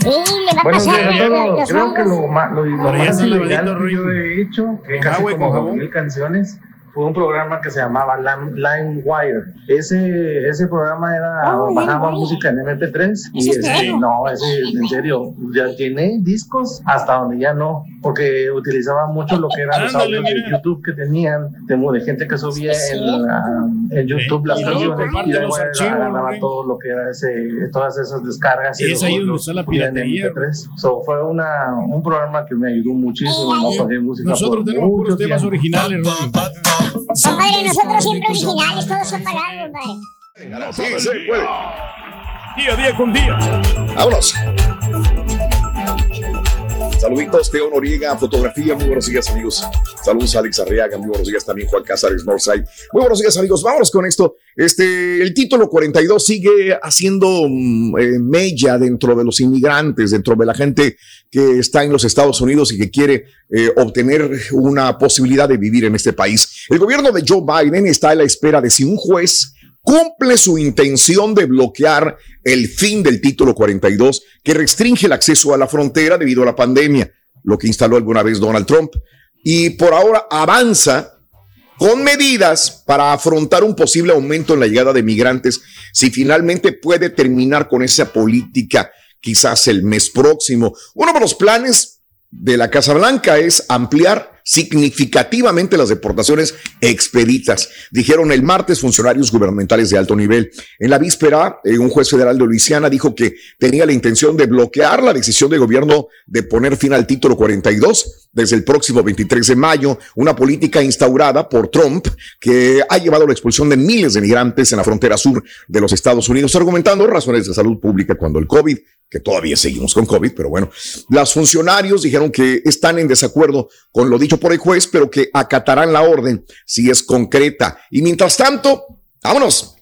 Sí, le va a Buenos días a todos. los Creo que lo, lo, lo Pero ya más ilegal que yo he hecho, casi como mil canciones, un programa que se llamaba Lime, LimeWire. Ese, ese programa era, Oh, bajaba música en MP3 y ¿Ese es este, no, ese, en serio, ya tiene discos hasta donde ya no, porque utilizaba mucho lo que eran los audios de. YouTube que tenían, de, de gente que subía Sí, sí. en, la- en YouTube las luego canciones y agarraba güey. todo lo que era ese, todas esas descargas. Y es ahí donde los está la piratería, MP3. So, fue una, un programa que me ayudó muchísimo, no pagué música Nosotros tenemos puros temas originales, Rolly. Compadre, nosotros siempre originales, todos son pagados, compadre. Sí, se puede. Día a día con día. Vámonos. Saluditos, Teo Noriega, fotografía. Muy buenos días, amigos. Saludos, Alex Arriaga. Muy buenos días también, Juan Cázares, Northside. Muy buenos días, amigos. Vámonos con esto. Este, el título 42 sigue haciendo mm, eh, mella dentro de los inmigrantes, dentro de la gente que está en los Estados Unidos y que quiere eh, obtener una posibilidad de vivir en este país. El gobierno de Joe Biden está a la espera de si un juez cumple su intención de bloquear el fin del título 42 que restringe el acceso a la frontera debido a la pandemia, lo que instaló alguna vez Donald Trump. Y por ahora avanza con medidas para afrontar un posible aumento en la llegada de migrantes si finalmente puede terminar con esa política quizás el mes próximo. Uno de los planes de la Casa Blanca es ampliar significativamente las deportaciones expeditas, dijeron el martes funcionarios gubernamentales de alto nivel. En la víspera, eh, un juez federal de Luisiana dijo que tenía la intención de bloquear la decisión del gobierno de poner fin al título 42 desde el próximo 23 de mayo, una política instaurada por Trump que ha llevado a la expulsión de miles de migrantes en la frontera sur de los Estados Unidos, argumentando razones de salud pública cuando el COVID que todavía seguimos con COVID, pero bueno, los funcionarios dijeron que están en desacuerdo con lo dicho por el juez, pero que acatarán la orden si es concreta. Y mientras tanto, vámonos,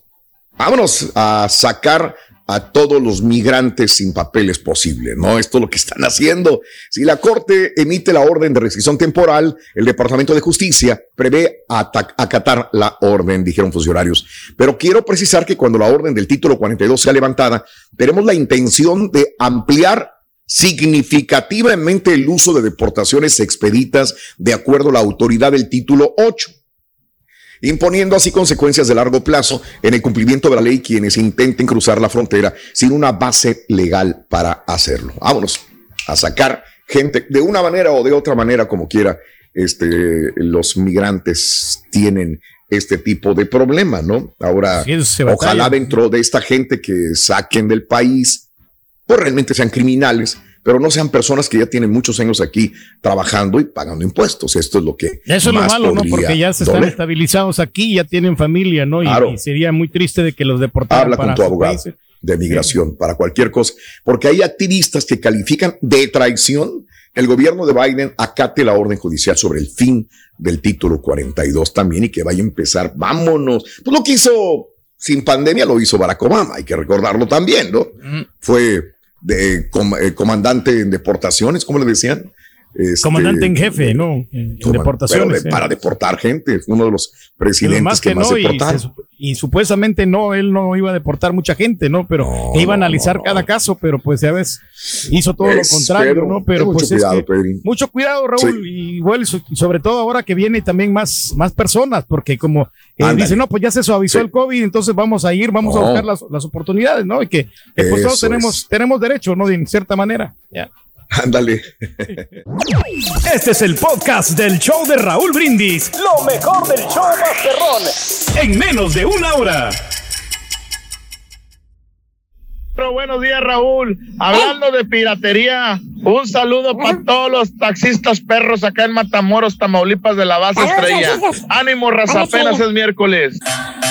vámonos a sacar a todos los migrantes sin papeles posible, ¿no? Esto es lo que están haciendo. Si la Corte emite la orden de restricción temporal, el Departamento de Justicia prevé ata- acatar la orden, dijeron funcionarios. Pero quiero precisar que cuando la orden del título 42 sea levantada, tenemos la intención de ampliar significativamente el uso de deportaciones expeditas de acuerdo a la autoridad del título 8 imponiendo así consecuencias de largo plazo en el cumplimiento de la ley quienes intenten cruzar la frontera sin una base legal para hacerlo. Vámonos a sacar gente de una manera o de otra manera, como quiera, este, los migrantes tienen este tipo de problema, ¿no? Ahora, Sí, ojalá dentro de esta gente que saquen del país, pues realmente sean criminales, pero no sean personas que ya tienen muchos años aquí trabajando y pagando impuestos. Esto es lo que Eso es lo malo, ¿no? Porque ya se están doler. estabilizados aquí, ya tienen familia, ¿no? Y, Claro. y sería muy triste de que los deportaran Habla para con tu abogado países. de migración para cualquier cosa, porque hay activistas que califican de traición el gobierno de Biden acate la orden judicial sobre el fin del título 42 también y que vaya a empezar, vámonos. Pues lo que hizo sin pandemia lo hizo Barack Obama, hay que recordarlo también, ¿no? Fue de com- eh, comandante en deportaciones, ¿cómo le decían? Este, Comandante en jefe, ¿no? En Coman- deportaciones. de- ¿eh? para deportar gente, uno de los presidentes más que, que más no, y, deportaron. supuestamente no, él no iba a deportar mucha gente, ¿no? Pero No, iba a no, analizar no, cada no. caso, pero pues ya ves, hizo todo Es, lo contrario, Pedro, ¿no? Pero mucho pues es cuidado, que- mucho cuidado, Raúl, y so- y sobre todo ahora que viene también más, más personas, porque como eh, dicen, no, pues ya se suavizó Sí. el COVID, entonces vamos a ir, vamos a No. buscar las, las oportunidades, ¿no? Y que, que, pues todos tenemos, es. tenemos derecho, ¿no? De en cierta manera. Ya. Ándale. Este es el podcast del show de Raúl Brindis. Lo mejor del show Masterrón. En menos de una hora. Pero buenos días, Raúl. Hablando de piratería, un saludo para todos los taxistas perros acá en Matamoros, Tamaulipas de la base estrella. Ánimo, raza, apenas es miércoles.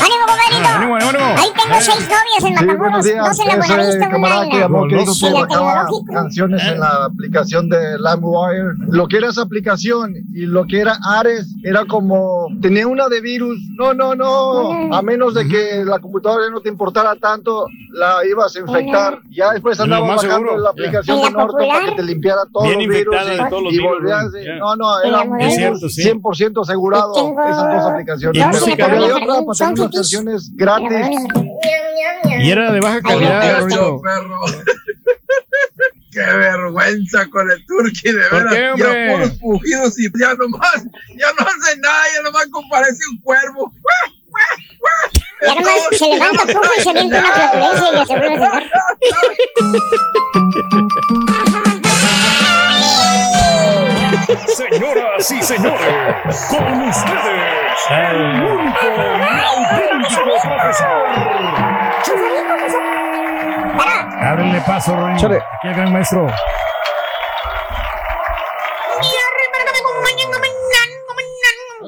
¡Ánimo, compadrito! ánimo, ánimo, ánimo. Ahí tengo seis novias en Sí, Matamoros, dos en la Buenavista, una camarada en que la... llamó que bajaba Tecnológico. canciones en la aplicación de LimeWire. Lo que era esa aplicación y lo que era Ares era como tenía una de virus. No, no, no. A menos de que la computadora no te importara tanto, la ibas a infectar. Ya después andaba más bajando seguro. la aplicación de Norton para que te limpiara todos Bien los virus y, todos los y virus, volvías. No, no, era moderna. Es cierto, sí. 100% asegurado tengo esas dos aplicaciones. Y Pero ¿no? otra canciones gratis. Y era de baja calidad, perro. Qué vergüenza con el turqui, de ¿Por veras. Ya puros pujidos y ya nomás, ya no hace nada, ya nomás comparece un cuervo. Y además se levanta poco y se avienta una flatulencia y ya se Señoras y señores, con ustedes, el único y auténtico profesor. Ábrele paso, Rorito. Chale. Aquí el gran maestro.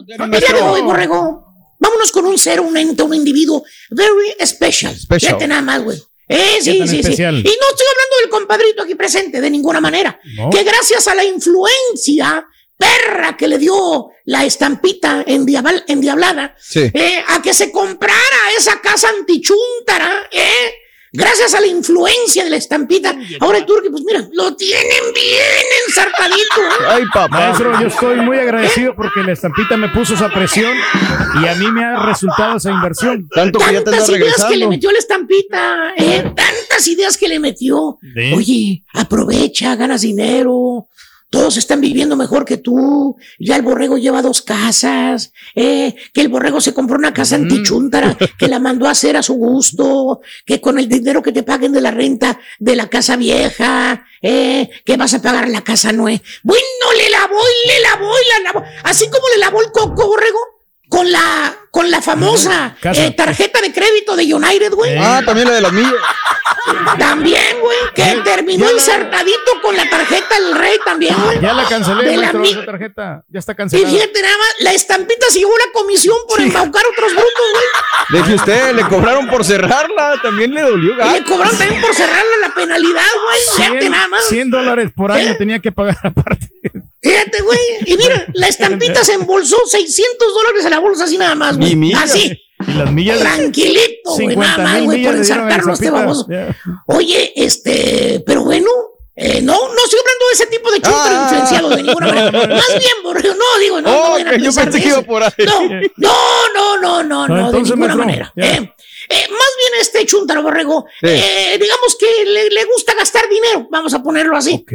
El día de hoy, borrego, vámonos con un ser, un ente, un individuo very special. Special. Fíjate nada más, güey. Eh, sí, sí, sí. Y no estoy hablando del compadrito aquí presente, de ninguna manera. No. Que gracias a la influencia perra que le dio la estampita endiabal- endiablada, Sí. eh, a que se comprara esa casa antichúntara, eh, gracias a la influencia de la estampita. Ahora el turqui, pues mira, lo tienen bien ensartadito. ¿eh? Ay, papá. Maestro, yo estoy muy agradecido porque la estampita me puso esa presión y a mí me ha resultado esa inversión. Tanto que ya te Tantas andas ideas que le metió la estampita, eh, tantas ideas que le metió. Sí. Oye, aprovecha, ganas dinero. Todos están viviendo mejor que tú. Ya el borrego lleva dos casas. Eh, que el borrego se compró una casa antichúntara que la mandó a hacer a su gusto. Que con el dinero que te paguen de la renta de la casa vieja, eh, que vas a pagar la casa nueva. Bueno, le lavó y le lavó y la lavó. Así como le lavó el coco, borrego. Con la, con la famosa eh, tarjeta de crédito de United, güey. Ah, también la de las millas. También, güey, que terminó ya la- insertadito con la tarjeta del rey también, güey. Ya la cancelé, De la mi- tarjeta. Ya está Y cancelada. fíjate nada más, la estampita llevó la comisión por embaucar otros brutos, güey. Deje usted, le cobraron por cerrarla. También le dolió, Y le gato. cobraron también por cerrarle la penalidad, güey. Fíjate 100, nada más. 100 dólares por año ¿Eh? tenía que pagar aparte. Fíjate, güey. Y mira, la estampita se embolsó 600 dólares a la bolsa así nada más, güey. Así, Y las millas. tranquilito, güey, nada 50 más, güey, por ensartarlo este baboso. Oye, este, pero bueno, eh, no, no estoy hablando de ese tipo de chúntaro Ah. influenciado de ninguna manera. Más bien, borrego, no, digo, no, no Oh, que yo pensé que iba por ahí. No, no, no, no, no, No, no, de ninguna manera. Eh, eh, más bien este chúntaro borrego, Sí. eh, digamos que le, le gusta gastar dinero, vamos a ponerlo así. Ok.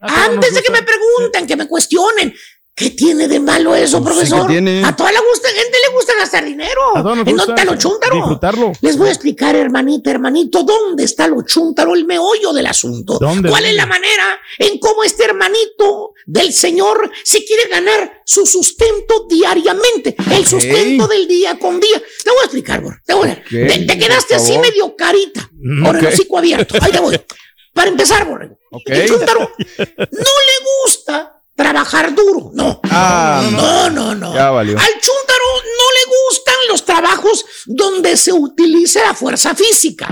Antes de que me pregunten, que me cuestionen, ¿qué tiene de malo eso, Pues sí, profesor? ¿qué tiene? A toda la gusta, gente le gusta gastar dinero. A todos nos ¿En gusta dónde está lo chúntaro? disfrutarlo. Les voy a explicar, hermanita, hermanito, dónde está lo chúntaro, el meollo del asunto. ¿Dónde? ¿Cuál es la manera en cómo este hermanito del Señor se quiere ganar su sustento diariamente? El sustento del día con día. Te voy a explicar, bro. Te, voy a- te, te quedaste así medio carita, Mm, con el ok. hocico abierto. Ahí te voy. Para empezar, borrego. Ok. El chúntaro no le gusta trabajar duro. No. Ah, No, no, no. Ya valió. Al chúntaro no le gustan los trabajos donde se utilice la fuerza física.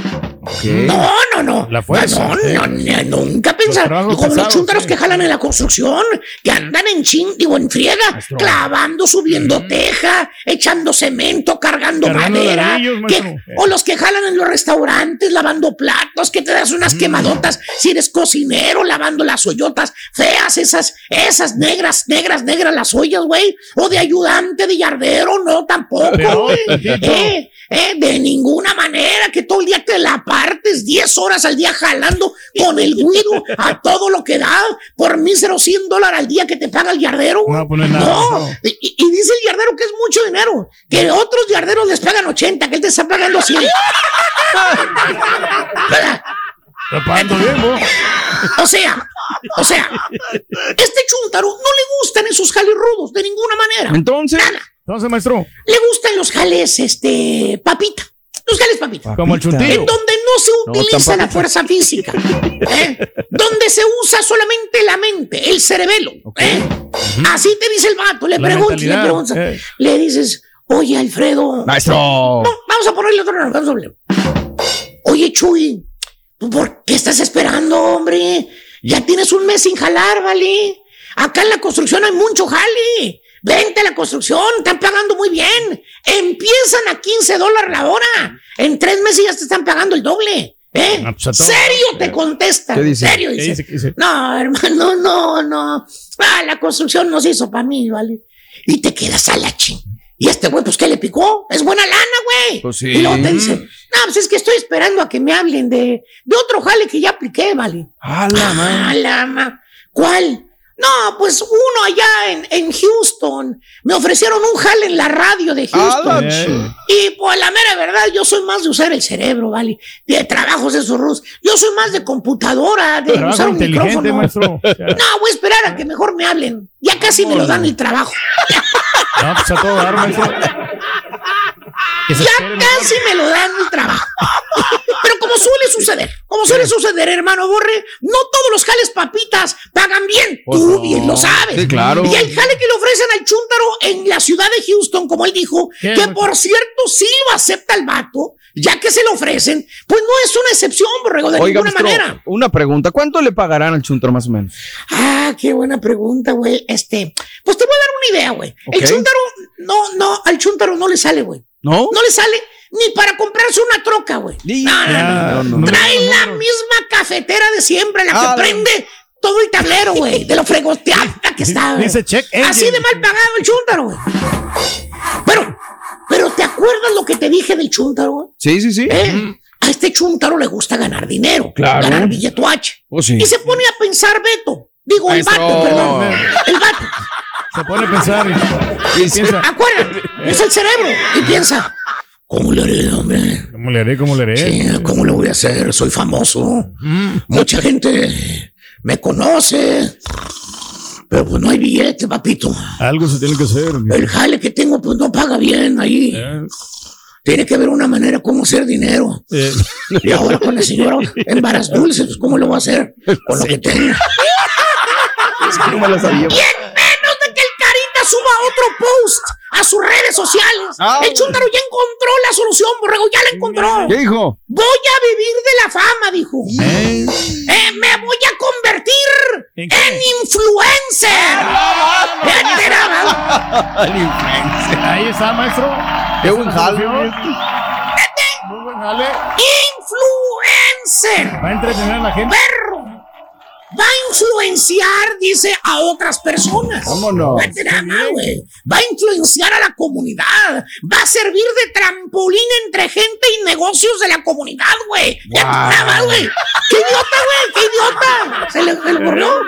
No, no, no. La fuerza, No, no, no, nunca pensar. Como los chúntaros sí. que jalan en la construcción, que andan en chin, digo, en friega, Maestro. clavando, subiendo teja, echando cemento, cargando, Cargando madera. ladrillos, que- maestro. o los que jalan en los restaurantes, lavando platos, que te das Mm. unas quemadotas si eres cocinero, lavando las ollotas feas, esas, esas negras, negras, negras las ollas, güey. O de ayudante de yardero, no, tampoco, güey. tantito. Eh, eh, de ninguna manera que todo el día te la partes 10 horas al día jalando con el guido a todo lo que da por míseros 100 dólares al día que te paga el yardero. No nada. Y, dice el yardero que es mucho dinero, que otros yarderos les pagan 80, que él te está pagando 100. ¿Verdad? Está pagando bien, vos. O sea, o sea, este chúntaro no le gustan esos jales rudos de ninguna manera. Entonces, Entonces, maestro, Le gustan los jales, este, papita. Los jales papita. como el En donde no se No, utiliza la fuerza física. ¿eh? Donde se usa solamente la mente, el cerebelo. ¿eh? Así te dice el vato. Le preguntas, le preguntas. eh. Le dices, Oye, Alfredo. Maestro. No, vamos a ponerle otro nombre, vamos a ponerle. Oye, Chuy, ¿tú ¿por qué estás esperando, hombre? Ya tienes un mes sin jalar, ¿vale? Acá en la construcción hay mucho jale. Vente a la construcción, están pagando muy bien. Empiezan a 15 dólares la hora. En tres meses ya te están pagando el doble. ¿Eh? Ah, pues. ¿Serio te contestan? ¿Qué dice? ¿Serio? ¿Qué Dice. dice? ¿Qué dice? No, hermano, no, no. Ah, la construcción nos hizo para mí, ¿vale? Y te quedas a la ching. Y este güey, pues, ¿qué le picó? Es buena lana, güey. Pues sí. Y luego te dice, no, pues es que estoy esperando a que me hablen de, de otro jale que ya apliqué, ¿vale? A la. Ah, la ma- ¿Cuál? No, pues uno allá en, en Houston. Me ofrecieron un jale en la radio de Houston. Y pues la mera verdad, yo soy más de usar el cerebro, ¿vale? De trabajos de esos rusos. Yo soy más de computadora, de Trabajo usar un micrófono. maestro. No, voy a esperar a que mejor me hablen. Ya casi me lo dan el trabajo. No, pues a todo dar, maestro. Ya casi me lo dan el trabajo. Pero como suele suceder, como suele suceder, hermano Borre, no todos los jales papitas pagan bien. Pues Tú no. bien lo sabes. Sí, claro. Y el jale que le ofrecen al chúntaro en la ciudad de Houston, como él dijo, ¿Qué, que por cierto sí lo acepta el vato, ya que se lo ofrecen, pues no es una excepción, borrego, de Oiga, ninguna manera. una pregunta. ¿Cuánto le pagarán al Chuntor más o menos? Ah, qué buena pregunta, güey. Este, pues te voy a dar una idea, güey. El Ok. chúntaro, no, no, al chúntaro no le sale, güey. ¿No? No le sale ni para comprarse una troca, güey. Ni- No, no, no. Ya, no, no. Trae la misma cafetera de siempre, la que Ah, prende todo el tablero, güey, de lo fregoteada que está. güey. Dice check. Así de mal pagado el chúntaro, güey. Pero, pero ¿te acuerdas lo que te dije del chúntaro, güey? Sí, sí, sí. ¿Eh? A este chúntaro le gusta ganar dinero, Claro. ganar billetuache. Oh, sí. Y se pone a pensar Beto. Digo, el vato, perdón. El vato. Se pone a pensar. y- Dice- piensa, Acuérdate, es el cerebro. Y piensa, ¿cómo le haré, hombre? ¿Cómo le haré? ¿Cómo le haré? Sí, ¿Cómo lo voy a hacer? Soy famoso. Mucha gente me conoce. Pero pues no hay billete, papito. Algo se tiene que hacer. El jale que tengo pues no paga bien ahí. Eh, Tiene que haber una manera cómo hacer dinero. eh, Y ahora con la señora en varas dulces, pues, ¿cómo lo voy a hacer? Con lo que tengo. No me la sabía. Y en menos de que el Carita suba otro post a sus redes sociales, Ah, el Chúntaro ya encontró la solución, borrego, ya la encontró. ¿Qué dijo? Voy a vivir de la fama, dijo. eh. Eh, me voy a convertir ¿En en, qué? influencer. Fíjate nada más. Ahí está, maestro. Qué buen jale. Muy buen jale. Influencer. Va a entretener a la gente. Perro. Va a influenciar, dice, a otras personas. Vámonos. Güey. Va a influenciar a la comunidad. Va a servir de trampolín entre gente y negocios de la comunidad, güey. Más, güey. ¡Qué idiota, güey! ¡Qué idiota! Se le, se le ocurrió.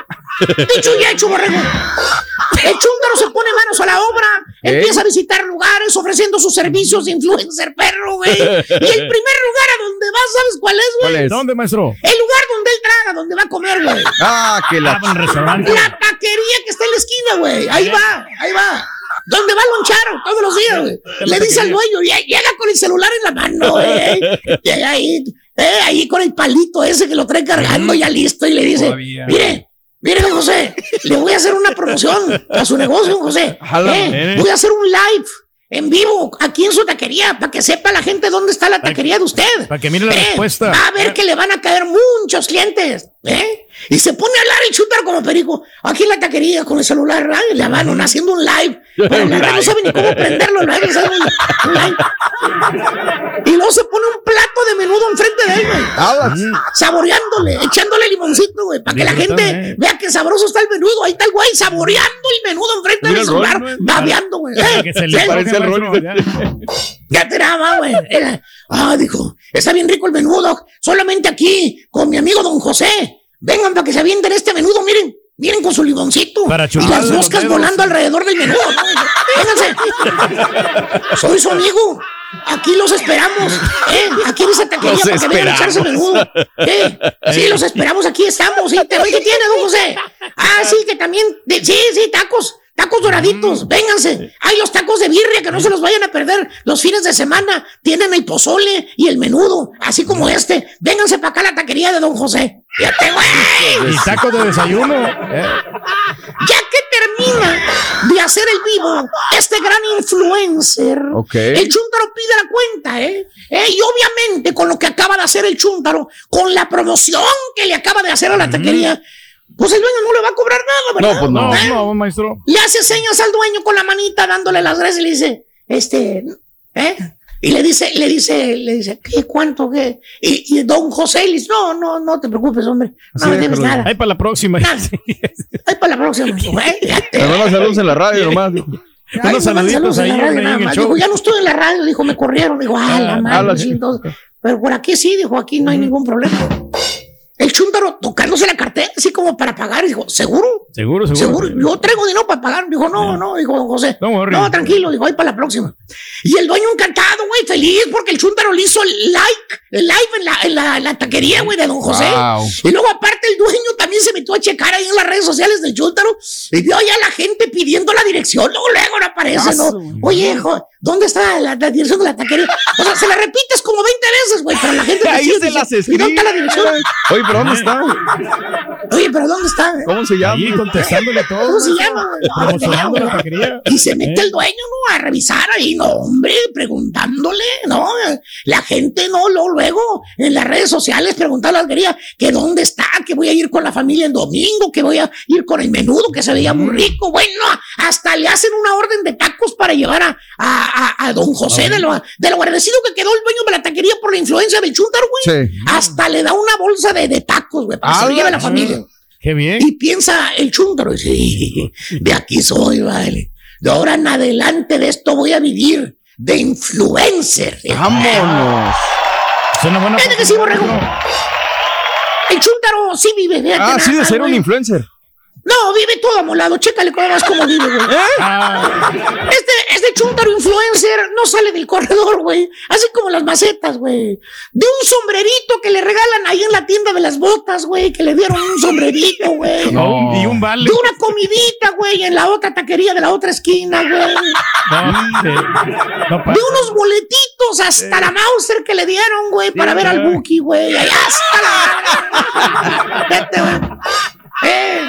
Dicho y hecho, borrego. El chúntaro se pone manos a la obra, ¿Eh? empieza a visitar lugares ofreciendo sus servicios de influencer perro, güey. Y el primer lugar a donde va, ¿sabes cuál es, güey? ¿Dónde, maestro? El lugar donde él traga, donde va a comer, güey. Ah, que Ah, la. buen restaurante. La taquería que está en la esquina, güey. Ahí va, ahí va. ¿Dónde va a lonchar todos los días, güey? Le dice al dueño, "Ya- llega con el celular en la mano, güey. Llega ahí, eh, ahí con el palito ese que lo trae cargando ya listo y le dice, Todavía. mire, mire, don José, le voy a hacer una promoción a su negocio, don José. Jala, Eh, voy a hacer un live en vivo aquí en su taquería para que sepa la gente dónde está la taquería de usted. Para que mire la Eh, respuesta. Va a ver que le van a caer muchos clientes. ¿eh? Y se pone a hablar y chutar como perico. Aquí en la taquería con el celular, en la mano, haciendo un live. Pero la no sabe ni cómo prenderlo. el live, ¿sabe? Un live. Y luego se pone un plato de menudo enfrente de él, güey. Saboreándole, echándole limoncito, güey, para que la gente vea que sabroso está el menudo. Ahí está el güey saboreando el menudo enfrente del celular, babeando, güey. Para ¿eh? que se le parece al ya. te daba, güey. Ah, dijo, está bien rico el menudo. Solamente aquí, con mi amigo don José. Vengan para que se avienten este menudo, miren. Miren con su limoncito. Para y las moscas volando alrededor del menudo. Vénganse. Soy su amigo. Aquí los esperamos. ¿eh? Aquí esa taquería para que vengan a echarse menudo. ¿eh? Sí, los esperamos. Aquí estamos. ¿sí? ¿Te- ¿Qué tiene, don José? Ah, sí, que también. sí, sí, tacos. Tacos doraditos, vénganse. Hay los tacos de birria que no se los vayan a perder. Los fines de semana tienen el pozole y el menudo, así como este. Vénganse para acá a la taquería de don José. Fíjate, güey. Y tacos de desayuno. eh. Ya que te termina de hacer el vivo, este gran influencer, el chúntaro pide la cuenta, ¿eh? Eh, Y obviamente con lo que acaba de hacer el chúntaro, con la promoción que le acaba de hacer a la taquería, pues el dueño no le va a cobrar nada, ¿verdad? No, pues no, ¿Eh? no, maestro. Le hace señas al dueño con la manita dándole las gracias y le dice, este, ¿eh? Y le dice, le dice, le dice, ¿qué cuánto qué? Y, y don José le dice, no, no, no te preocupes, hombre. No me debes nada. Ahí para la próxima. Ahí para la próxima. güey, ya te- Me mandan saludos en la radio nomás. dijo. Ay, Unos saluditos en ahí, la radio, nada en el. Dijo, ya no estoy en la radio, dijo, me corrieron. Dijo, ah, la Ah, madre, la- sí, entonces, pero por aquí sí, dijo, aquí no hay ningún problema. El chúntaro tocándose la cartera, así como para pagar, dijo, ¿seguro? Seguro, seguro. Seguro, yo traigo dinero para pagar. Dijo, no, no, dijo don José. No, tranquilo, dijo, ahí para la próxima. Y el dueño encantado, güey, feliz porque el chúntaro le hizo el like, el live en la, en la, la taquería, güey, de don José. Wow. Y luego, aparte, el dueño también se metió a checar ahí en las redes sociales del chúntaro y vio ya la gente pidiendo la dirección. Luego, luego no aparece, ¿no? Oye, hijo, ¿dónde está la, la dirección de la taquería? O sea, se la repites como 20 veces, güey, pero la gente Ahí se las dice, ¿Y dónde está la dirección? Oye, pero ¿dónde está? Oye, pero ¿dónde está? ¿Cómo se llama? Ahí contestándole todo. ¿Cómo se llama, güey? Promocionando no, la taquería. Y se mete el dueño, ¿no? A revisar ahí, no, hombre, preguntándole, ¿no? La gente, ¿no? Luego, luego, en las redes sociales, preguntar a la alquería que dónde está, que voy a ir con la familia el domingo, que voy a ir con el menudo, que se veía muy rico. Bueno, hasta le hacen una orden de tacos para llevar a don José de lo, de lo agradecido que quedó el dueño de la taquería por la influencia del chúntaro, güey. Sí. Hasta le da una bolsa de, de tacos, güey, para que se lo lleve la familia. Qué bien. Y piensa el chúntaro, sí, de aquí soy, vale. De ahora en adelante de esto voy a vivir de influencer. Vámonos. Es una buena Fíjate que sí, borrego. oportunidad. El chúntaro sí vive. fíjate Ah, sí, de ser un güey. influencer. No, vive todo amolado. Chécale cómo vive, güey. Ah, Este, este chúntaro influencer no sale del corredor, güey. Así como las macetas, güey. De un sombrerito que le regalan ahí en la tienda de las botas, güey. Que le dieron un sombrerito, güey. no, y un vale. De una comidita, güey, en la otra taquería de la otra esquina, güey. No, sí. No De unos boletitos hasta la Mauser que le dieron, güey, para Sí, ver al. Buki, güey. Allá hasta la. Vete, güey. Eh.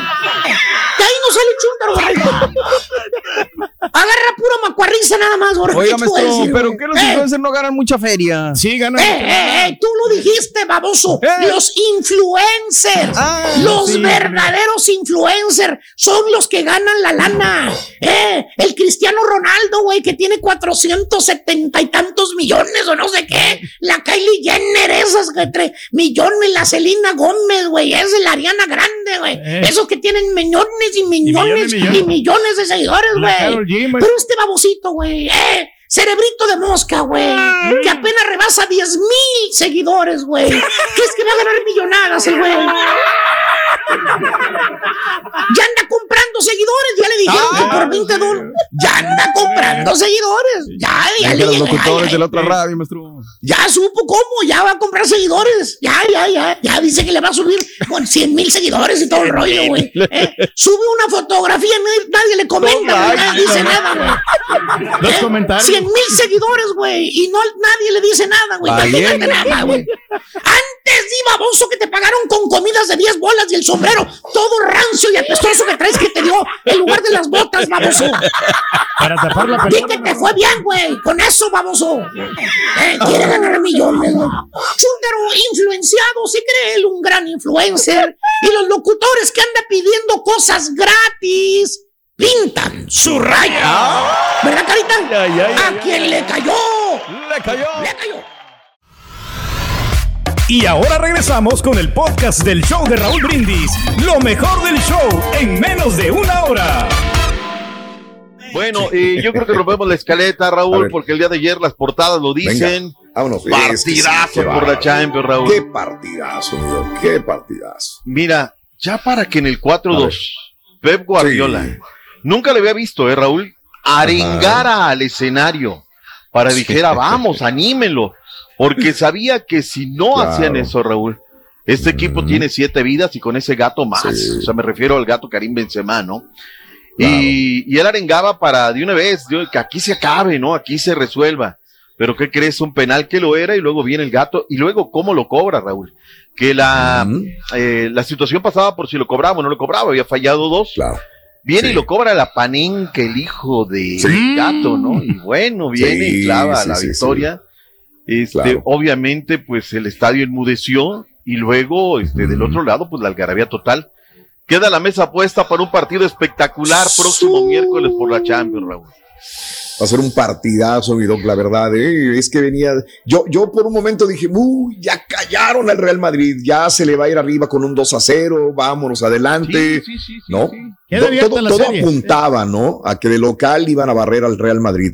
De ahí no sale chúntaro, güey. Agarra pura macuarriza nada más, güey. Oiga, ¿Qué te voy a maestro, decir, pero? ¿qué los Eh, influencers no ganan mucha feria? Sí, gana. eh, eh, eh, tú lo dijiste, baboso. Eh. Los influencers, Ah, los sí. verdaderos influencers son los que ganan la lana. Eh, el Cristiano Ronaldo, güey, que tiene 470 y tantos millones o no sé qué. La Kylie Jenner, esas que entre millones, la Selena Gómez, güey, es la Ariana Grande, güey. Eh. Esos que tienen millones y millones y millones, de seguidores, güey. Pero este babosito, güey, eh, cerebrito de mosca, güey, que apenas rebasa 10 mil seguidores, güey. ¿Crees que va a ganar millonadas el güey? Ya anda comprando seguidores, ya le dijeron Ah, que por 20 dólares. Ya anda comprando seguidores. Ya, ya le los ya, locutores ya, de la otra radio, maestro. ya supo cómo, ya va a comprar seguidores. Ya, ya, ya. Ya dice que le va a subir con 100 mil seguidores y todo el rollo, güey. Eh, sube una fotografía, nadie, nadie le comenta, nadie dice nada, güey. Los Eh, comentarios. 100 mil seguidores, güey. Y no, nadie le dice nada, güey. Dice nada, güey. Antes di baboso que te pagaron con comidas de 10 bolas y el sombrero todo rancio y apestoso que traes que te dio en lugar de las botas, baboso. Para tapar la Di pelota. que te fue bien, güey. Con eso, baboso. Eh, quiere ganar millones, güey. Chúntaro influenciado, se cree él un gran influencer. Y los locutores que anda pidiendo cosas gratis pintan su raya. ¿Verdad, Carita? ¿A ya. quién le cayó? Le cayó. Le cayó. Y ahora regresamos con el podcast del show de Raúl Brindis. Lo mejor del show en menos de una hora. Bueno, y yo creo que rompemos la escaleta, Raúl, porque el día de ayer las portadas lo dicen. Vámonos. Es que sí, Partidazo por la. Champions, Raúl. Qué partidazo, amigo. Qué partidazo. Mira, ya para que en el A 4-2, Pep Guardiola, Sí. nunca le había visto, ¿eh, Raúl? Arengara al escenario para Sí. dijera, vamos, anímenlo. Porque sabía que si no Claro. hacían eso, Raúl, este equipo tiene siete vidas y con ese gato más. Sí. O sea, me refiero al gato Karim Benzema, ¿no? Claro. Y, y él arengaba para de una vez, de- que aquí se acabe, ¿no? Aquí se resuelva. Pero ¿qué crees? Un penal que lo era y luego viene el gato y luego cómo lo cobra, Raúl. Que la, eh, la situación pasaba por si lo cobraba o no lo cobraba, había fallado dos. Claro. Viene Sí. y lo cobra la Panenka, el hijo de Sí. Gato, ¿no? Y bueno, viene y clava la victoria. Este, Claro. obviamente, pues el estadio enmudeció y luego, este, del otro lado, pues la algarabía total. Queda la mesa puesta para un partido espectacular próximo miércoles por la Champions, Raúl. Va a ser un partidazo, mi doc, la verdad. ¿eh? Es que venía. Yo, yo por un momento dije, uy, ya callaron al Real Madrid, ya se le va a ir arriba con un 2 a 0, vámonos adelante. ¿No? Queda To- abierta todo la todo serie. apuntaba, ¿no? A que de local iban a barrer al Real Madrid.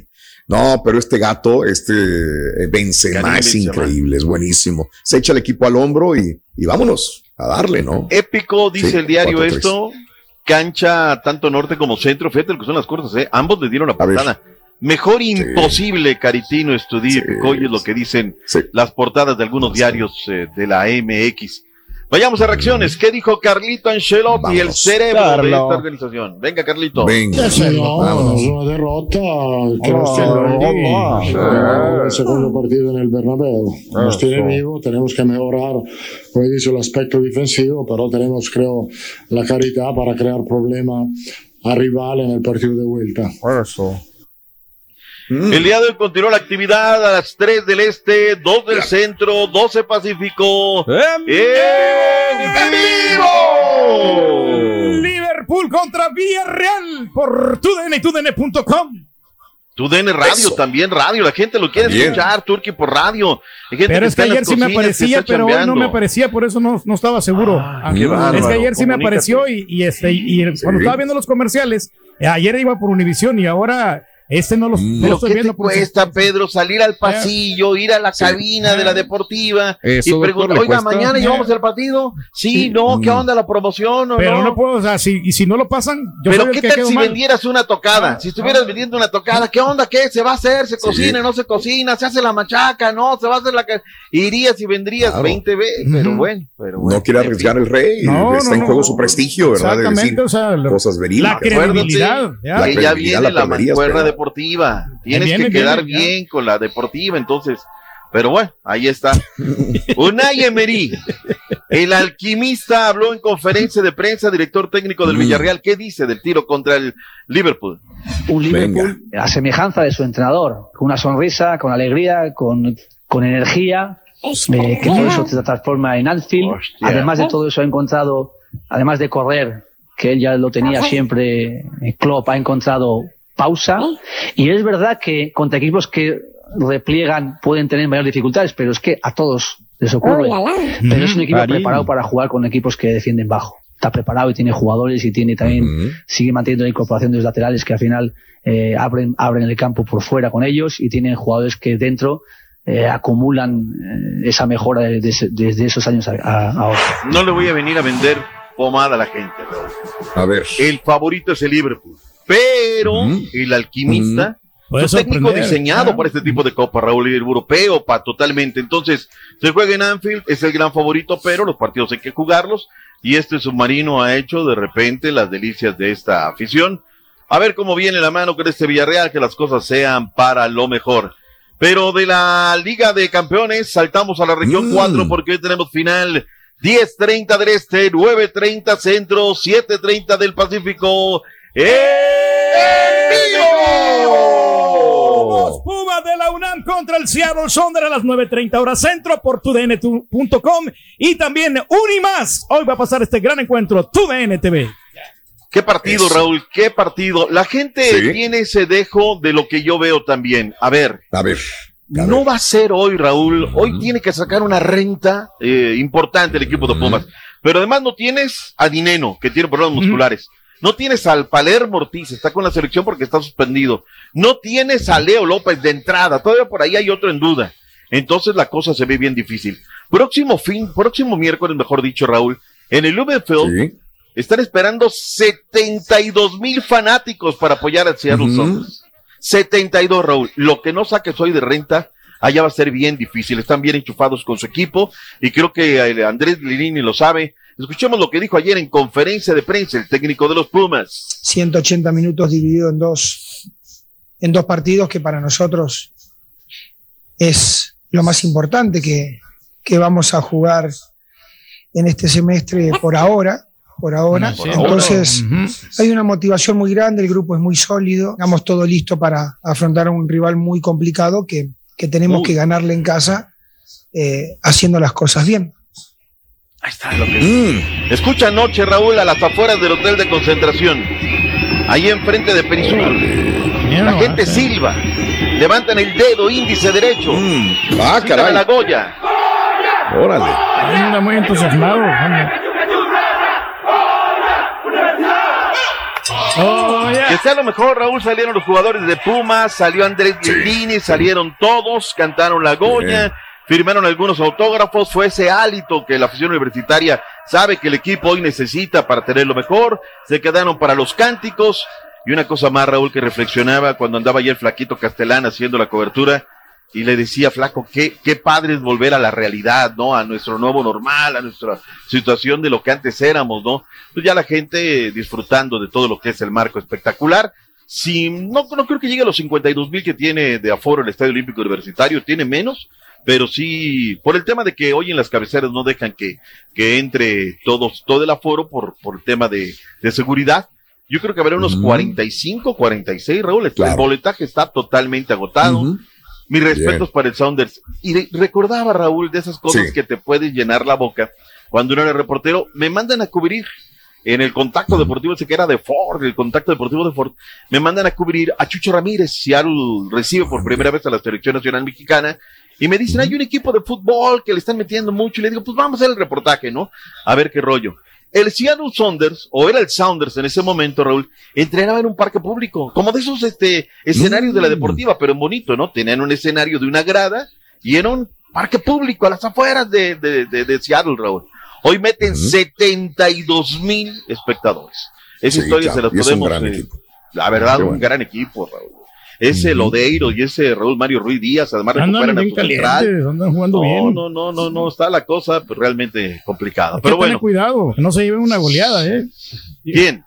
No, pero este gato, este eh, Benzema Karim es Benzema. increíble, es buenísimo. Se echa el equipo al hombro y, y vámonos a darle, ¿no? Épico, dice Sí, el diario 4-3. esto. Cancha tanto norte como centro. Fíjate lo que son las cosas, ¿eh? Ambos le dieron la A ver. portada. Mejor imposible, Caritino Estudí. Oye lo que dicen las portadas de algunos diarios eh, de la MX. Vayamos a reacciones. ¿Qué dijo Carlito Ancelotti, el cerebro de Carlo. esta organización? Venga, Carlito. Venga. Sí, no, es una derrota que nos tiene vivo. El segundo partido en el Bernabéu. Nos tiene vivo, tenemos que mejorar, como he dicho, el aspecto defensivo, pero tenemos, creo, la caridad para crear problema al rival en el partido de vuelta. El día de hoy continuó la actividad a las 3 del este, 2 del centro, 12 Pacífico. ¡En vivo! Liverpool contra Villarreal por tudn y tudn.com. Tu DN Radio Eso. también, radio. La gente lo quiere También. escuchar, Turki, por radio. Gente Pero es que ayer sí me aparecía, pero hoy no me aparecía, por eso no, no estaba seguro. Ah, qué es bárbaro. que ayer sí me apareció y, y este y cuando estaba viendo los comerciales, eh, ayer iba por Univisión y ahora este no no lo estoy ¿qué viendo te cuesta, Pedro, salir al pasillo, ir a la Sí. cabina de la deportiva Eso, y preguntar, ¿le oiga, mañana llevamos el partido? Sí, no, ¿qué onda la promoción o Pero no? no puedo, o sea, si, y si no lo pasan, yo Pero soy ¿qué que tal si mal. vendieras una tocada? Si estuvieras vendiendo una tocada, ¿qué onda? ¿Qué? ¿Se va a hacer? ¿Se cocina? ¿No se cocina? ¿Se hace la machaca? ¿No? ¿Se va a hacer la... Irías y vendrías Claro. 20 veces, pero bueno, pero bueno. No quiere arriesgar el rey, No, está no, en no. juego su prestigio, ¿verdad? De Exactamente, decir o sea, cosas verídicas. la credibilidad, ya. Viene la mancuerna pero- deportiva. Tienes Viene, que viene, quedar ya. bien con la deportiva, entonces. Pero bueno, ahí está. Unai Emery, el alquimista, habló en conferencia de prensa, director técnico del Mm. Villarreal. ¿Qué dice del tiro contra el Liverpool? un Liverpool a semejanza de su entrenador, con una sonrisa, con alegría, con, con energía, eh, que todo eso se transforma en Anfield. Además de todo eso ha encontrado, además de correr, que él ya lo tenía siempre, eh, Klopp ha encontrado pausa. Y es verdad que contra equipos que repliegan pueden tener mayores dificultades, pero es que a todos les ocurre. Pero es un equipo preparado para jugar con equipos que defienden bajo. Está preparado y tiene jugadores y tiene también, sigue manteniendo la incorporación de los laterales que al final eh, abren, abren el campo por fuera con ellos y tienen jugadores que dentro eh, acumulan eh, esa mejora de- de- desde esos años a, a- ahora. No le voy a venir a vender pomada a la gente. Raúl. A ver. El favorito es el Liverpool. Pero el alquimista Puede es un técnico diseñado claro. para este tipo de copa, Raúl, y el europeo, pa, totalmente. Entonces, se juega en Anfield, es el gran favorito, pero los partidos hay que jugarlos. Y este submarino ha hecho de repente las delicias de esta afición. A ver cómo viene la mano con este Villarreal, que las cosas sean para lo mejor. Pero de la Liga de Campeones, saltamos a la región Mm. 4 porque hoy tenemos final 10.30 del Este, 9.30 Centro, 7.30 del Pacífico. ¡En vivo! Los Pumas de la UNAM contra el Seattle Sonder a las 9.30 horas centro por tudn.com y también Unimás. Hoy va a pasar este gran encuentro, TUDN TV. Qué partido, Raúl, qué partido. La gente Sí. tiene ese dejo de lo que yo veo también. A ver, A ver. no va a ser hoy, Raúl. Hoy tiene que sacar una renta eh, importante el equipo de Pumas. Pero además no tienes a Dineno, que tiene problemas musculares. No tienes al Palermo Ortiz, está con la selección porque está suspendido. No tienes a Leo López de entrada, todavía por ahí hay otro en duda. Entonces la cosa se ve bien difícil. Próximo fin, próximo miércoles, mejor dicho, Raúl, en el Lumenfield están esperando 72 mil fanáticos para apoyar al Seattle Ujú. Sounders. 72, Raúl. Lo que no saques hoy de renta, allá va a ser bien difícil. Están bien enchufados con su equipo y creo que Andrés Lirini lo sabe. Escuchemos lo que dijo ayer en conferencia de prensa el técnico de los Pumas. 180 minutos dividido en dos, en dos partidos que para nosotros es lo más importante que, que vamos a jugar en este semestre por ahora. por ahora. Sí, Entonces, hay una motivación muy grande, el grupo es muy sólido, estamos todo listo para afrontar a un rival muy complicado que, que tenemos Uy. que ganarle en casa eh, haciendo las cosas bien. Lo que- Escucha anoche, Raúl, a las afueras del hotel de concentración. Ahí enfrente de Perisur. La gente silba. Levantan el dedo índice derecho. Ah, Citan caray. la Goya. Órale. Anda muy entusiasmado. anda. Oh, ya. Que sea lo mejor, Raúl, salieron los jugadores de Pumas, salió Andrés Lindini, salieron todos, cantaron la Goya, firmaron algunos autógrafos, fue ese hálito que la afición universitaria sabe que el equipo hoy necesita para tener lo mejor, se quedaron para los cánticos, y una cosa más, Raúl, que reflexionaba cuando andaba ayer Flaquito Castellán haciendo la cobertura, y le decía, Flaco, qué, qué padre es volver a la realidad, ¿no? A nuestro nuevo normal, a nuestra situación de lo que antes éramos, ¿no? Pues ya la gente disfrutando de todo lo que es el marco espectacular. Si, no, no creo que llegue a los 52 mil que tiene de aforo el Estadio Olímpico Universitario, tiene menos, pero sí, por el tema de que hoy en las cabeceras no dejan que, que entre todos, todo el aforo por, por el tema de, de seguridad. Yo creo que habrá unos 45, 46, Raúl. El- El boletaje está totalmente agotado. Mis respetos Bien. para el Sounders. Y re- recordaba, Raúl, de esas cosas Sí. que te pueden llenar la boca cuando uno era reportero. Me mandan a cubrir en el contacto deportivo, ese que era de Ford, el contacto deportivo de Ford. Me mandan a cubrir a Chucho Ramírez. Seattle recibe por primera vez a la selección nacional mexicana. Y me dicen, hay un equipo de fútbol que le están metiendo mucho. Y le digo, pues vamos a hacer el reportaje, ¿no? A ver qué rollo. El Seattle Sounders, o era el Sounders en ese momento, Raúl, entrenaba en un parque público, como de esos este, escenarios de la deportiva, pero en bonito, ¿no? Tenían un escenario de una grada y era un parque público a las afueras de, de, de, de Seattle, Raúl. Hoy meten 72 mil espectadores. Esa Sí, historia claro, se las y es un podemos. gran eh. La verdad, un gran equipo, Raúl. Ese Lodeiro y ese Raúl Mario Ruiz Díaz, además Andan recuperan a bien su central. calientes, andan jugando No, bien. no, no, no, no, está la cosa pues, realmente complicada. Hay que Pero tener bueno, cuidado, que no se lleven una goleada, ¿eh? ¿quién?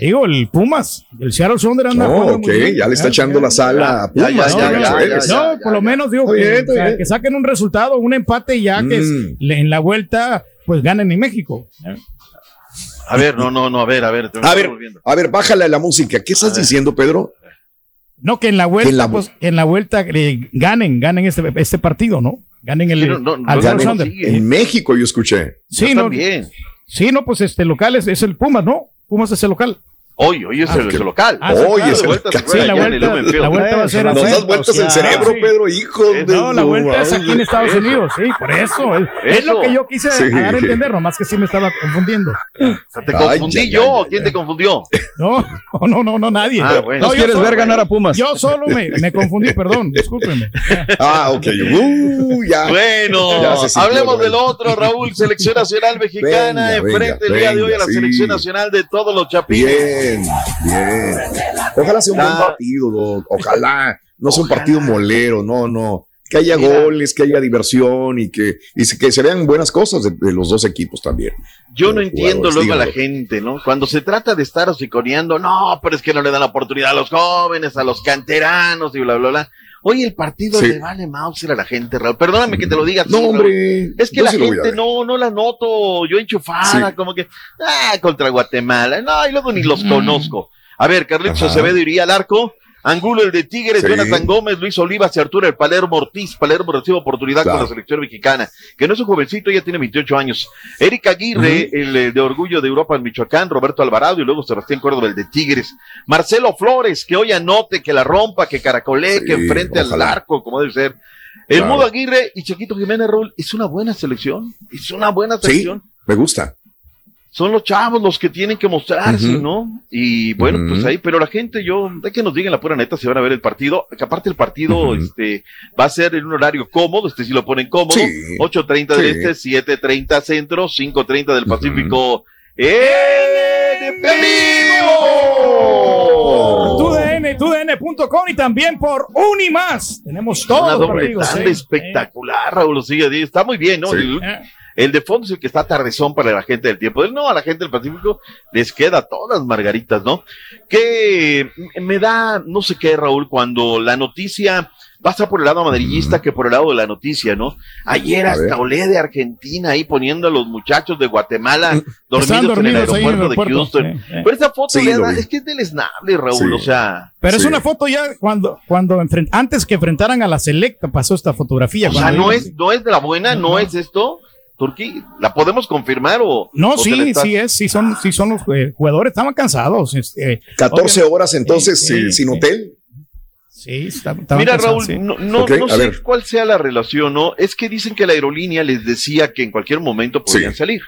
Digo, el Pumas, el Seattle Sounders anda No, jugando ok, muy bien. ya le está echando la sala a Pumas. ya, ya. No, por lo menos digo que, bien, está o sea, bien. que saquen un resultado, un empate y ya que es- Mm. en la vuelta pues ganen en México. A ver, no, no, no, a ver, a ver. A ver, volviendo. a ver, bájale la música. ¿Qué estás diciendo, Pedro? No, que en la vuelta, en la- pues, en la vuelta eh, ganen, ganen este, este partido, ¿no? Ganen el Sí, no, no, no, al sigue. En México yo escuché. Sí, Yo no, también. sí, no, pues este local es, es el Pumas, ¿no? Pumas es el local. Hoy, hoy es Ah, el, que- el local. Ah, Hoy claro. es el local. Sí, la el vuelta- la va a ser Nos das vueltas el Sí. cerebro, Sí. Pedro, hijo de No, la vuelta es aquí en. Estados Eso. Unidos, sí, por eso. Es, es lo que yo quise Sí. dar a entender, nomás que sí me estaba confundiendo. O sea, te Ay, confundí ay, yo, ¿o ay, ¿quién te confundió? No, no, no, no, no nadie. Ah, bueno. ¿No yo quieres solo- ver ganar a Pumas? Yo solo me, me confundí, perdón, discúlpeme. Ah, ok. Uh, ya. Bueno, Ya sintió, hablemos del otro, Raúl, selección nacional mexicana, enfrente el día de hoy a la selección nacional de todos los chapines. Bien, bien. Ojalá sea un buen partido, Doc. Ojalá. No sea un partido molero, no, no. Que haya Mira. goles, que haya diversión y que, y que se vean buenas cosas de, de los dos equipos también. Yo no entiendo luego a la gente, ¿no? Cuando se trata de estar hociconeando, no, pero es que no le dan la oportunidad a los jóvenes, a los canteranos y bla, bla, bla. Hoy el partido Sí. le vale Mauser a la gente, Raúl. Perdóname que te lo diga No, hombre. Es que la sí gente no, no la noto yo enchufada, como que, ah, contra Guatemala. No, y luego ni los conozco. A ver, Carlitos. Acevedo iría al arco. Angulo el de Tigres, Sí. Jonathan Gómez, Luis Olivas y Arturo el Palermo Ortiz. Palermo recibe oportunidad Claro. con la selección mexicana, que no es un jovencito, ya tiene 28 años. Eric Aguirre, el eh, de Orgullo de Europa en Michoacán, Roberto Alvarado y luego Sebastián Córdoba, el de Tigres. Marcelo Flores, que hoy anote, que la rompa, que caracolee, Sí, que enfrente al arco, como debe ser. El Claro. Mudo Aguirre y Chiquito Jiménez Raúl, es una buena selección, es una buena Sí, selección. me gusta. Son los chavos los que tienen que mostrarse, Ujú. ¿no? Y bueno, Ujú. pues ahí, pero la gente, yo, de que nos digan la pura neta si van a ver el partido, que aparte el partido, Ujú. este, va a ser en un horario cómodo, este si lo ponen cómodo, Sí. 8.30 del Sí. este, 7.30 centro, 5.30 del Pacífico, ¡en vivo! TUDN, TUDN.com y también por Unimás. Tenemos Una todos los doble tanda ¿eh? espectacular, Raúl, sigue, está muy bien, ¿no? Sí. El, Eh, El de fondo es el que está tardezón para la gente del tiempo. No, a la gente del Pacífico les queda todas margaritas, ¿no? Que me da, no sé qué, Raúl, cuando la noticia pasa por el lado amarillista que por el lado de la noticia, ¿no? Ayer A hasta ver. olé de Argentina ahí poniendo a los muchachos de Guatemala Estaban dormidos, en el en aeropuerto de Houston. Pero esa foto Sí, da- es que es deleznable, Raúl, Sí. o sea. Pero es una foto ya cuando, cuando antes que enfrentaran a la selecta pasó esta fotografía. O sea, no es, no es de la buena, no, es esto, Turquí. ¿La podemos confirmar o? No, o sí, está- sí es, sí son, sí son los eh, jugadores, estaban cansados. este, 14 obviamente- horas entonces eh, sin hotel. Sí, está- Mira, cansados, Raúl, sí. no, no, sé ver. cuál sea la relación, ¿no? Es que dicen que la aerolínea les decía que en cualquier momento podían Sí. salir.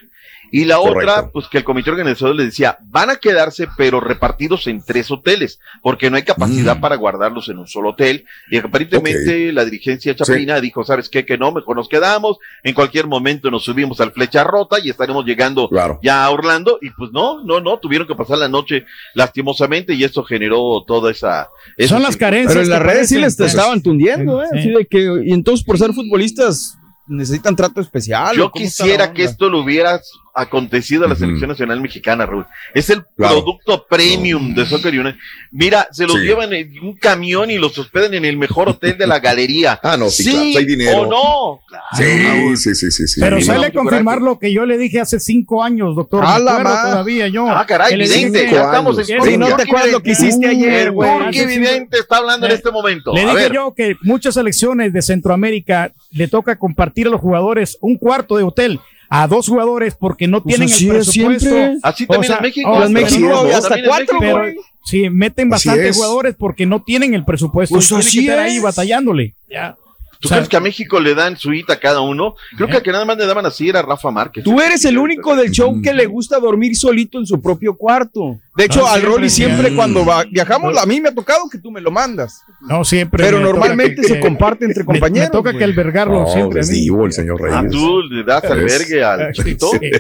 Y la Correcto. otra, pues que el comité organizador les decía, van a quedarse, pero repartidos en tres hoteles, porque no hay capacidad Mm. para guardarlos en un solo hotel. Y aparentemente la dirigencia chapina dijo, ¿sabes qué? Que no, mejor nos quedamos. En cualquier momento nos subimos al flecha rota y estaremos llegando Claro. ya a Orlando. Y pues no, no, no, tuvieron que pasar la noche lastimosamente y eso generó toda esa... esa Son las carencias. Pero en las redes sí les sí. estaban tundiendo, ¿eh? Sí. Así de que, y entonces por ser futbolistas necesitan trato especial. Yo ¿o cómo está quisiera que esto lo hubiera acontecido a la selección nacional mexicana, Raúl. Es el Claro. producto premium de Soccer United. Mira, se los Sí. llevan en un camión y los hospeden en el mejor hotel de la galería. Ah, no, sí, claro, hay dinero. o no. Sí, sí, sí, sí, sí. Pero sale no, a confirmar lo que yo le dije hace cinco años, doctor. A Me la todavía yo. Ah, caray, vidente, ya estamos en Si no te acuerdas lo que hiciste ayer, güey. Turqui Vidente está hablando en Le- este momento. Le a dije ver, yo que muchas selecciones de Centroamérica le toca compartir a los jugadores un cuarto de hotel a dos jugadores porque no Pues tienen el es presupuesto. siempre. así O también sea, en México. oh, en México no, hasta cuatro, México. pero sí, meten bastantes es. jugadores porque no tienen el presupuesto. Pues y tienen que estar ahí es. batallándole. Ya. ¿Tú O sea, crees que a México le dan suite a cada uno? Creo que a que nada más le daban así era Rafa Márquez. Tú eres el único del show que le gusta dormir solito en su propio cuarto. De hecho, No, al siempre, Rolly siempre cuando va- viajamos, a mí me ha tocado que tú me lo mandas. No siempre. Pero normalmente que- se comparte entre compañeros. Me toca güey. que albergarlo No, siempre. es divo el señor Ah, Reyes. tú le das albergue al Sí, chiquito. sí.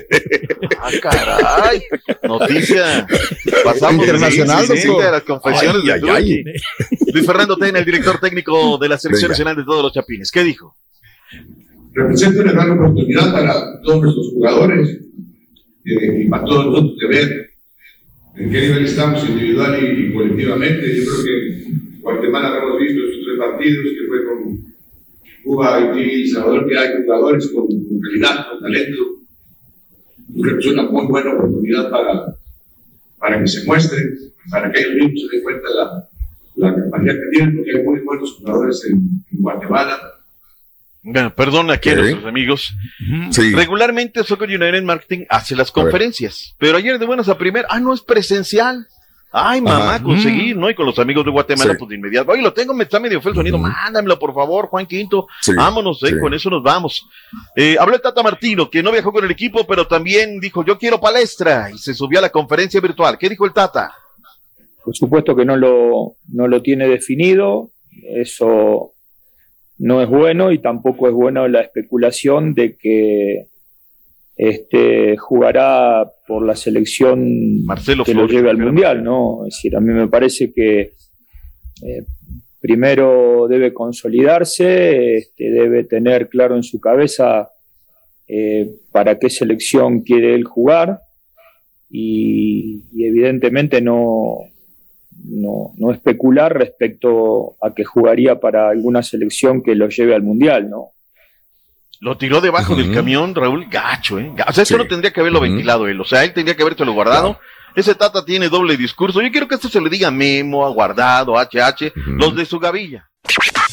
Ah, caray. Noticia. Pasamos Internacional, sí, sí, de las confesiones Ay, de ay, ay. Luis Fernando Tena, el director técnico de la Selección Venga. Nacional de todos los Chapines. ¿Qué dijo? representa una gran oportunidad para todos nuestros jugadores eh, y para todos nosotros de ver en qué nivel estamos individual y, y colectivamente. Yo creo que Guatemala hemos visto estos tres partidos, que fue con Cuba, Haití y Salvador, que hay jugadores con, con calidad, con talento. Yo creo que es una muy buena oportunidad para, para que se muestren, para que ellos mismos se den cuenta la, la capacidad que tienen, porque hay muy buenos jugadores en, en Guatemala. Bueno, perdón aquí a nuestros amigos. Sí. Regularmente Soccer United Marketing hace las conferencias, pero ayer de buenas a primer, ah, no es presencial. Ay, mamá, Ajá. conseguir, ¿no? Y con los amigos de Guatemala, Sí. pues de inmediato. Oye, lo tengo, me está medio feo el sonido. Mándamelo, por favor, Juan Quinto. Sí, Vámonos, eh, sí. con eso nos vamos. Eh, habló el Tata Martino, que no viajó con el equipo, pero también dijo, yo quiero palestra, y se subió a la conferencia virtual. ¿Qué dijo el Tata? Por supuesto que no lo, no lo tiene definido, eso no es bueno y tampoco es bueno la especulación de que este, jugará por la selección Marcelo que lo lleve al. Mundial, ¿no? Es decir, a mí me parece que eh, primero debe consolidarse, este, debe tener claro en su cabeza eh, para qué selección quiere él jugar y, y evidentemente no, no, no especular respecto a que jugaría para alguna selección que lo lleve al Mundial, ¿no? Lo tiró debajo del camión, Raúl, gacho, ¿eh? O sea, eso Sí. no tendría que haberlo ventilado él. O sea, él tendría que habérselo guardado. Ese Tata tiene doble discurso. Yo quiero que esto se le diga a Memo, a Guardado, a HH, los de su gavilla.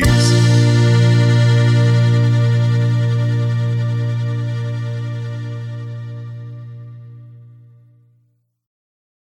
Flores.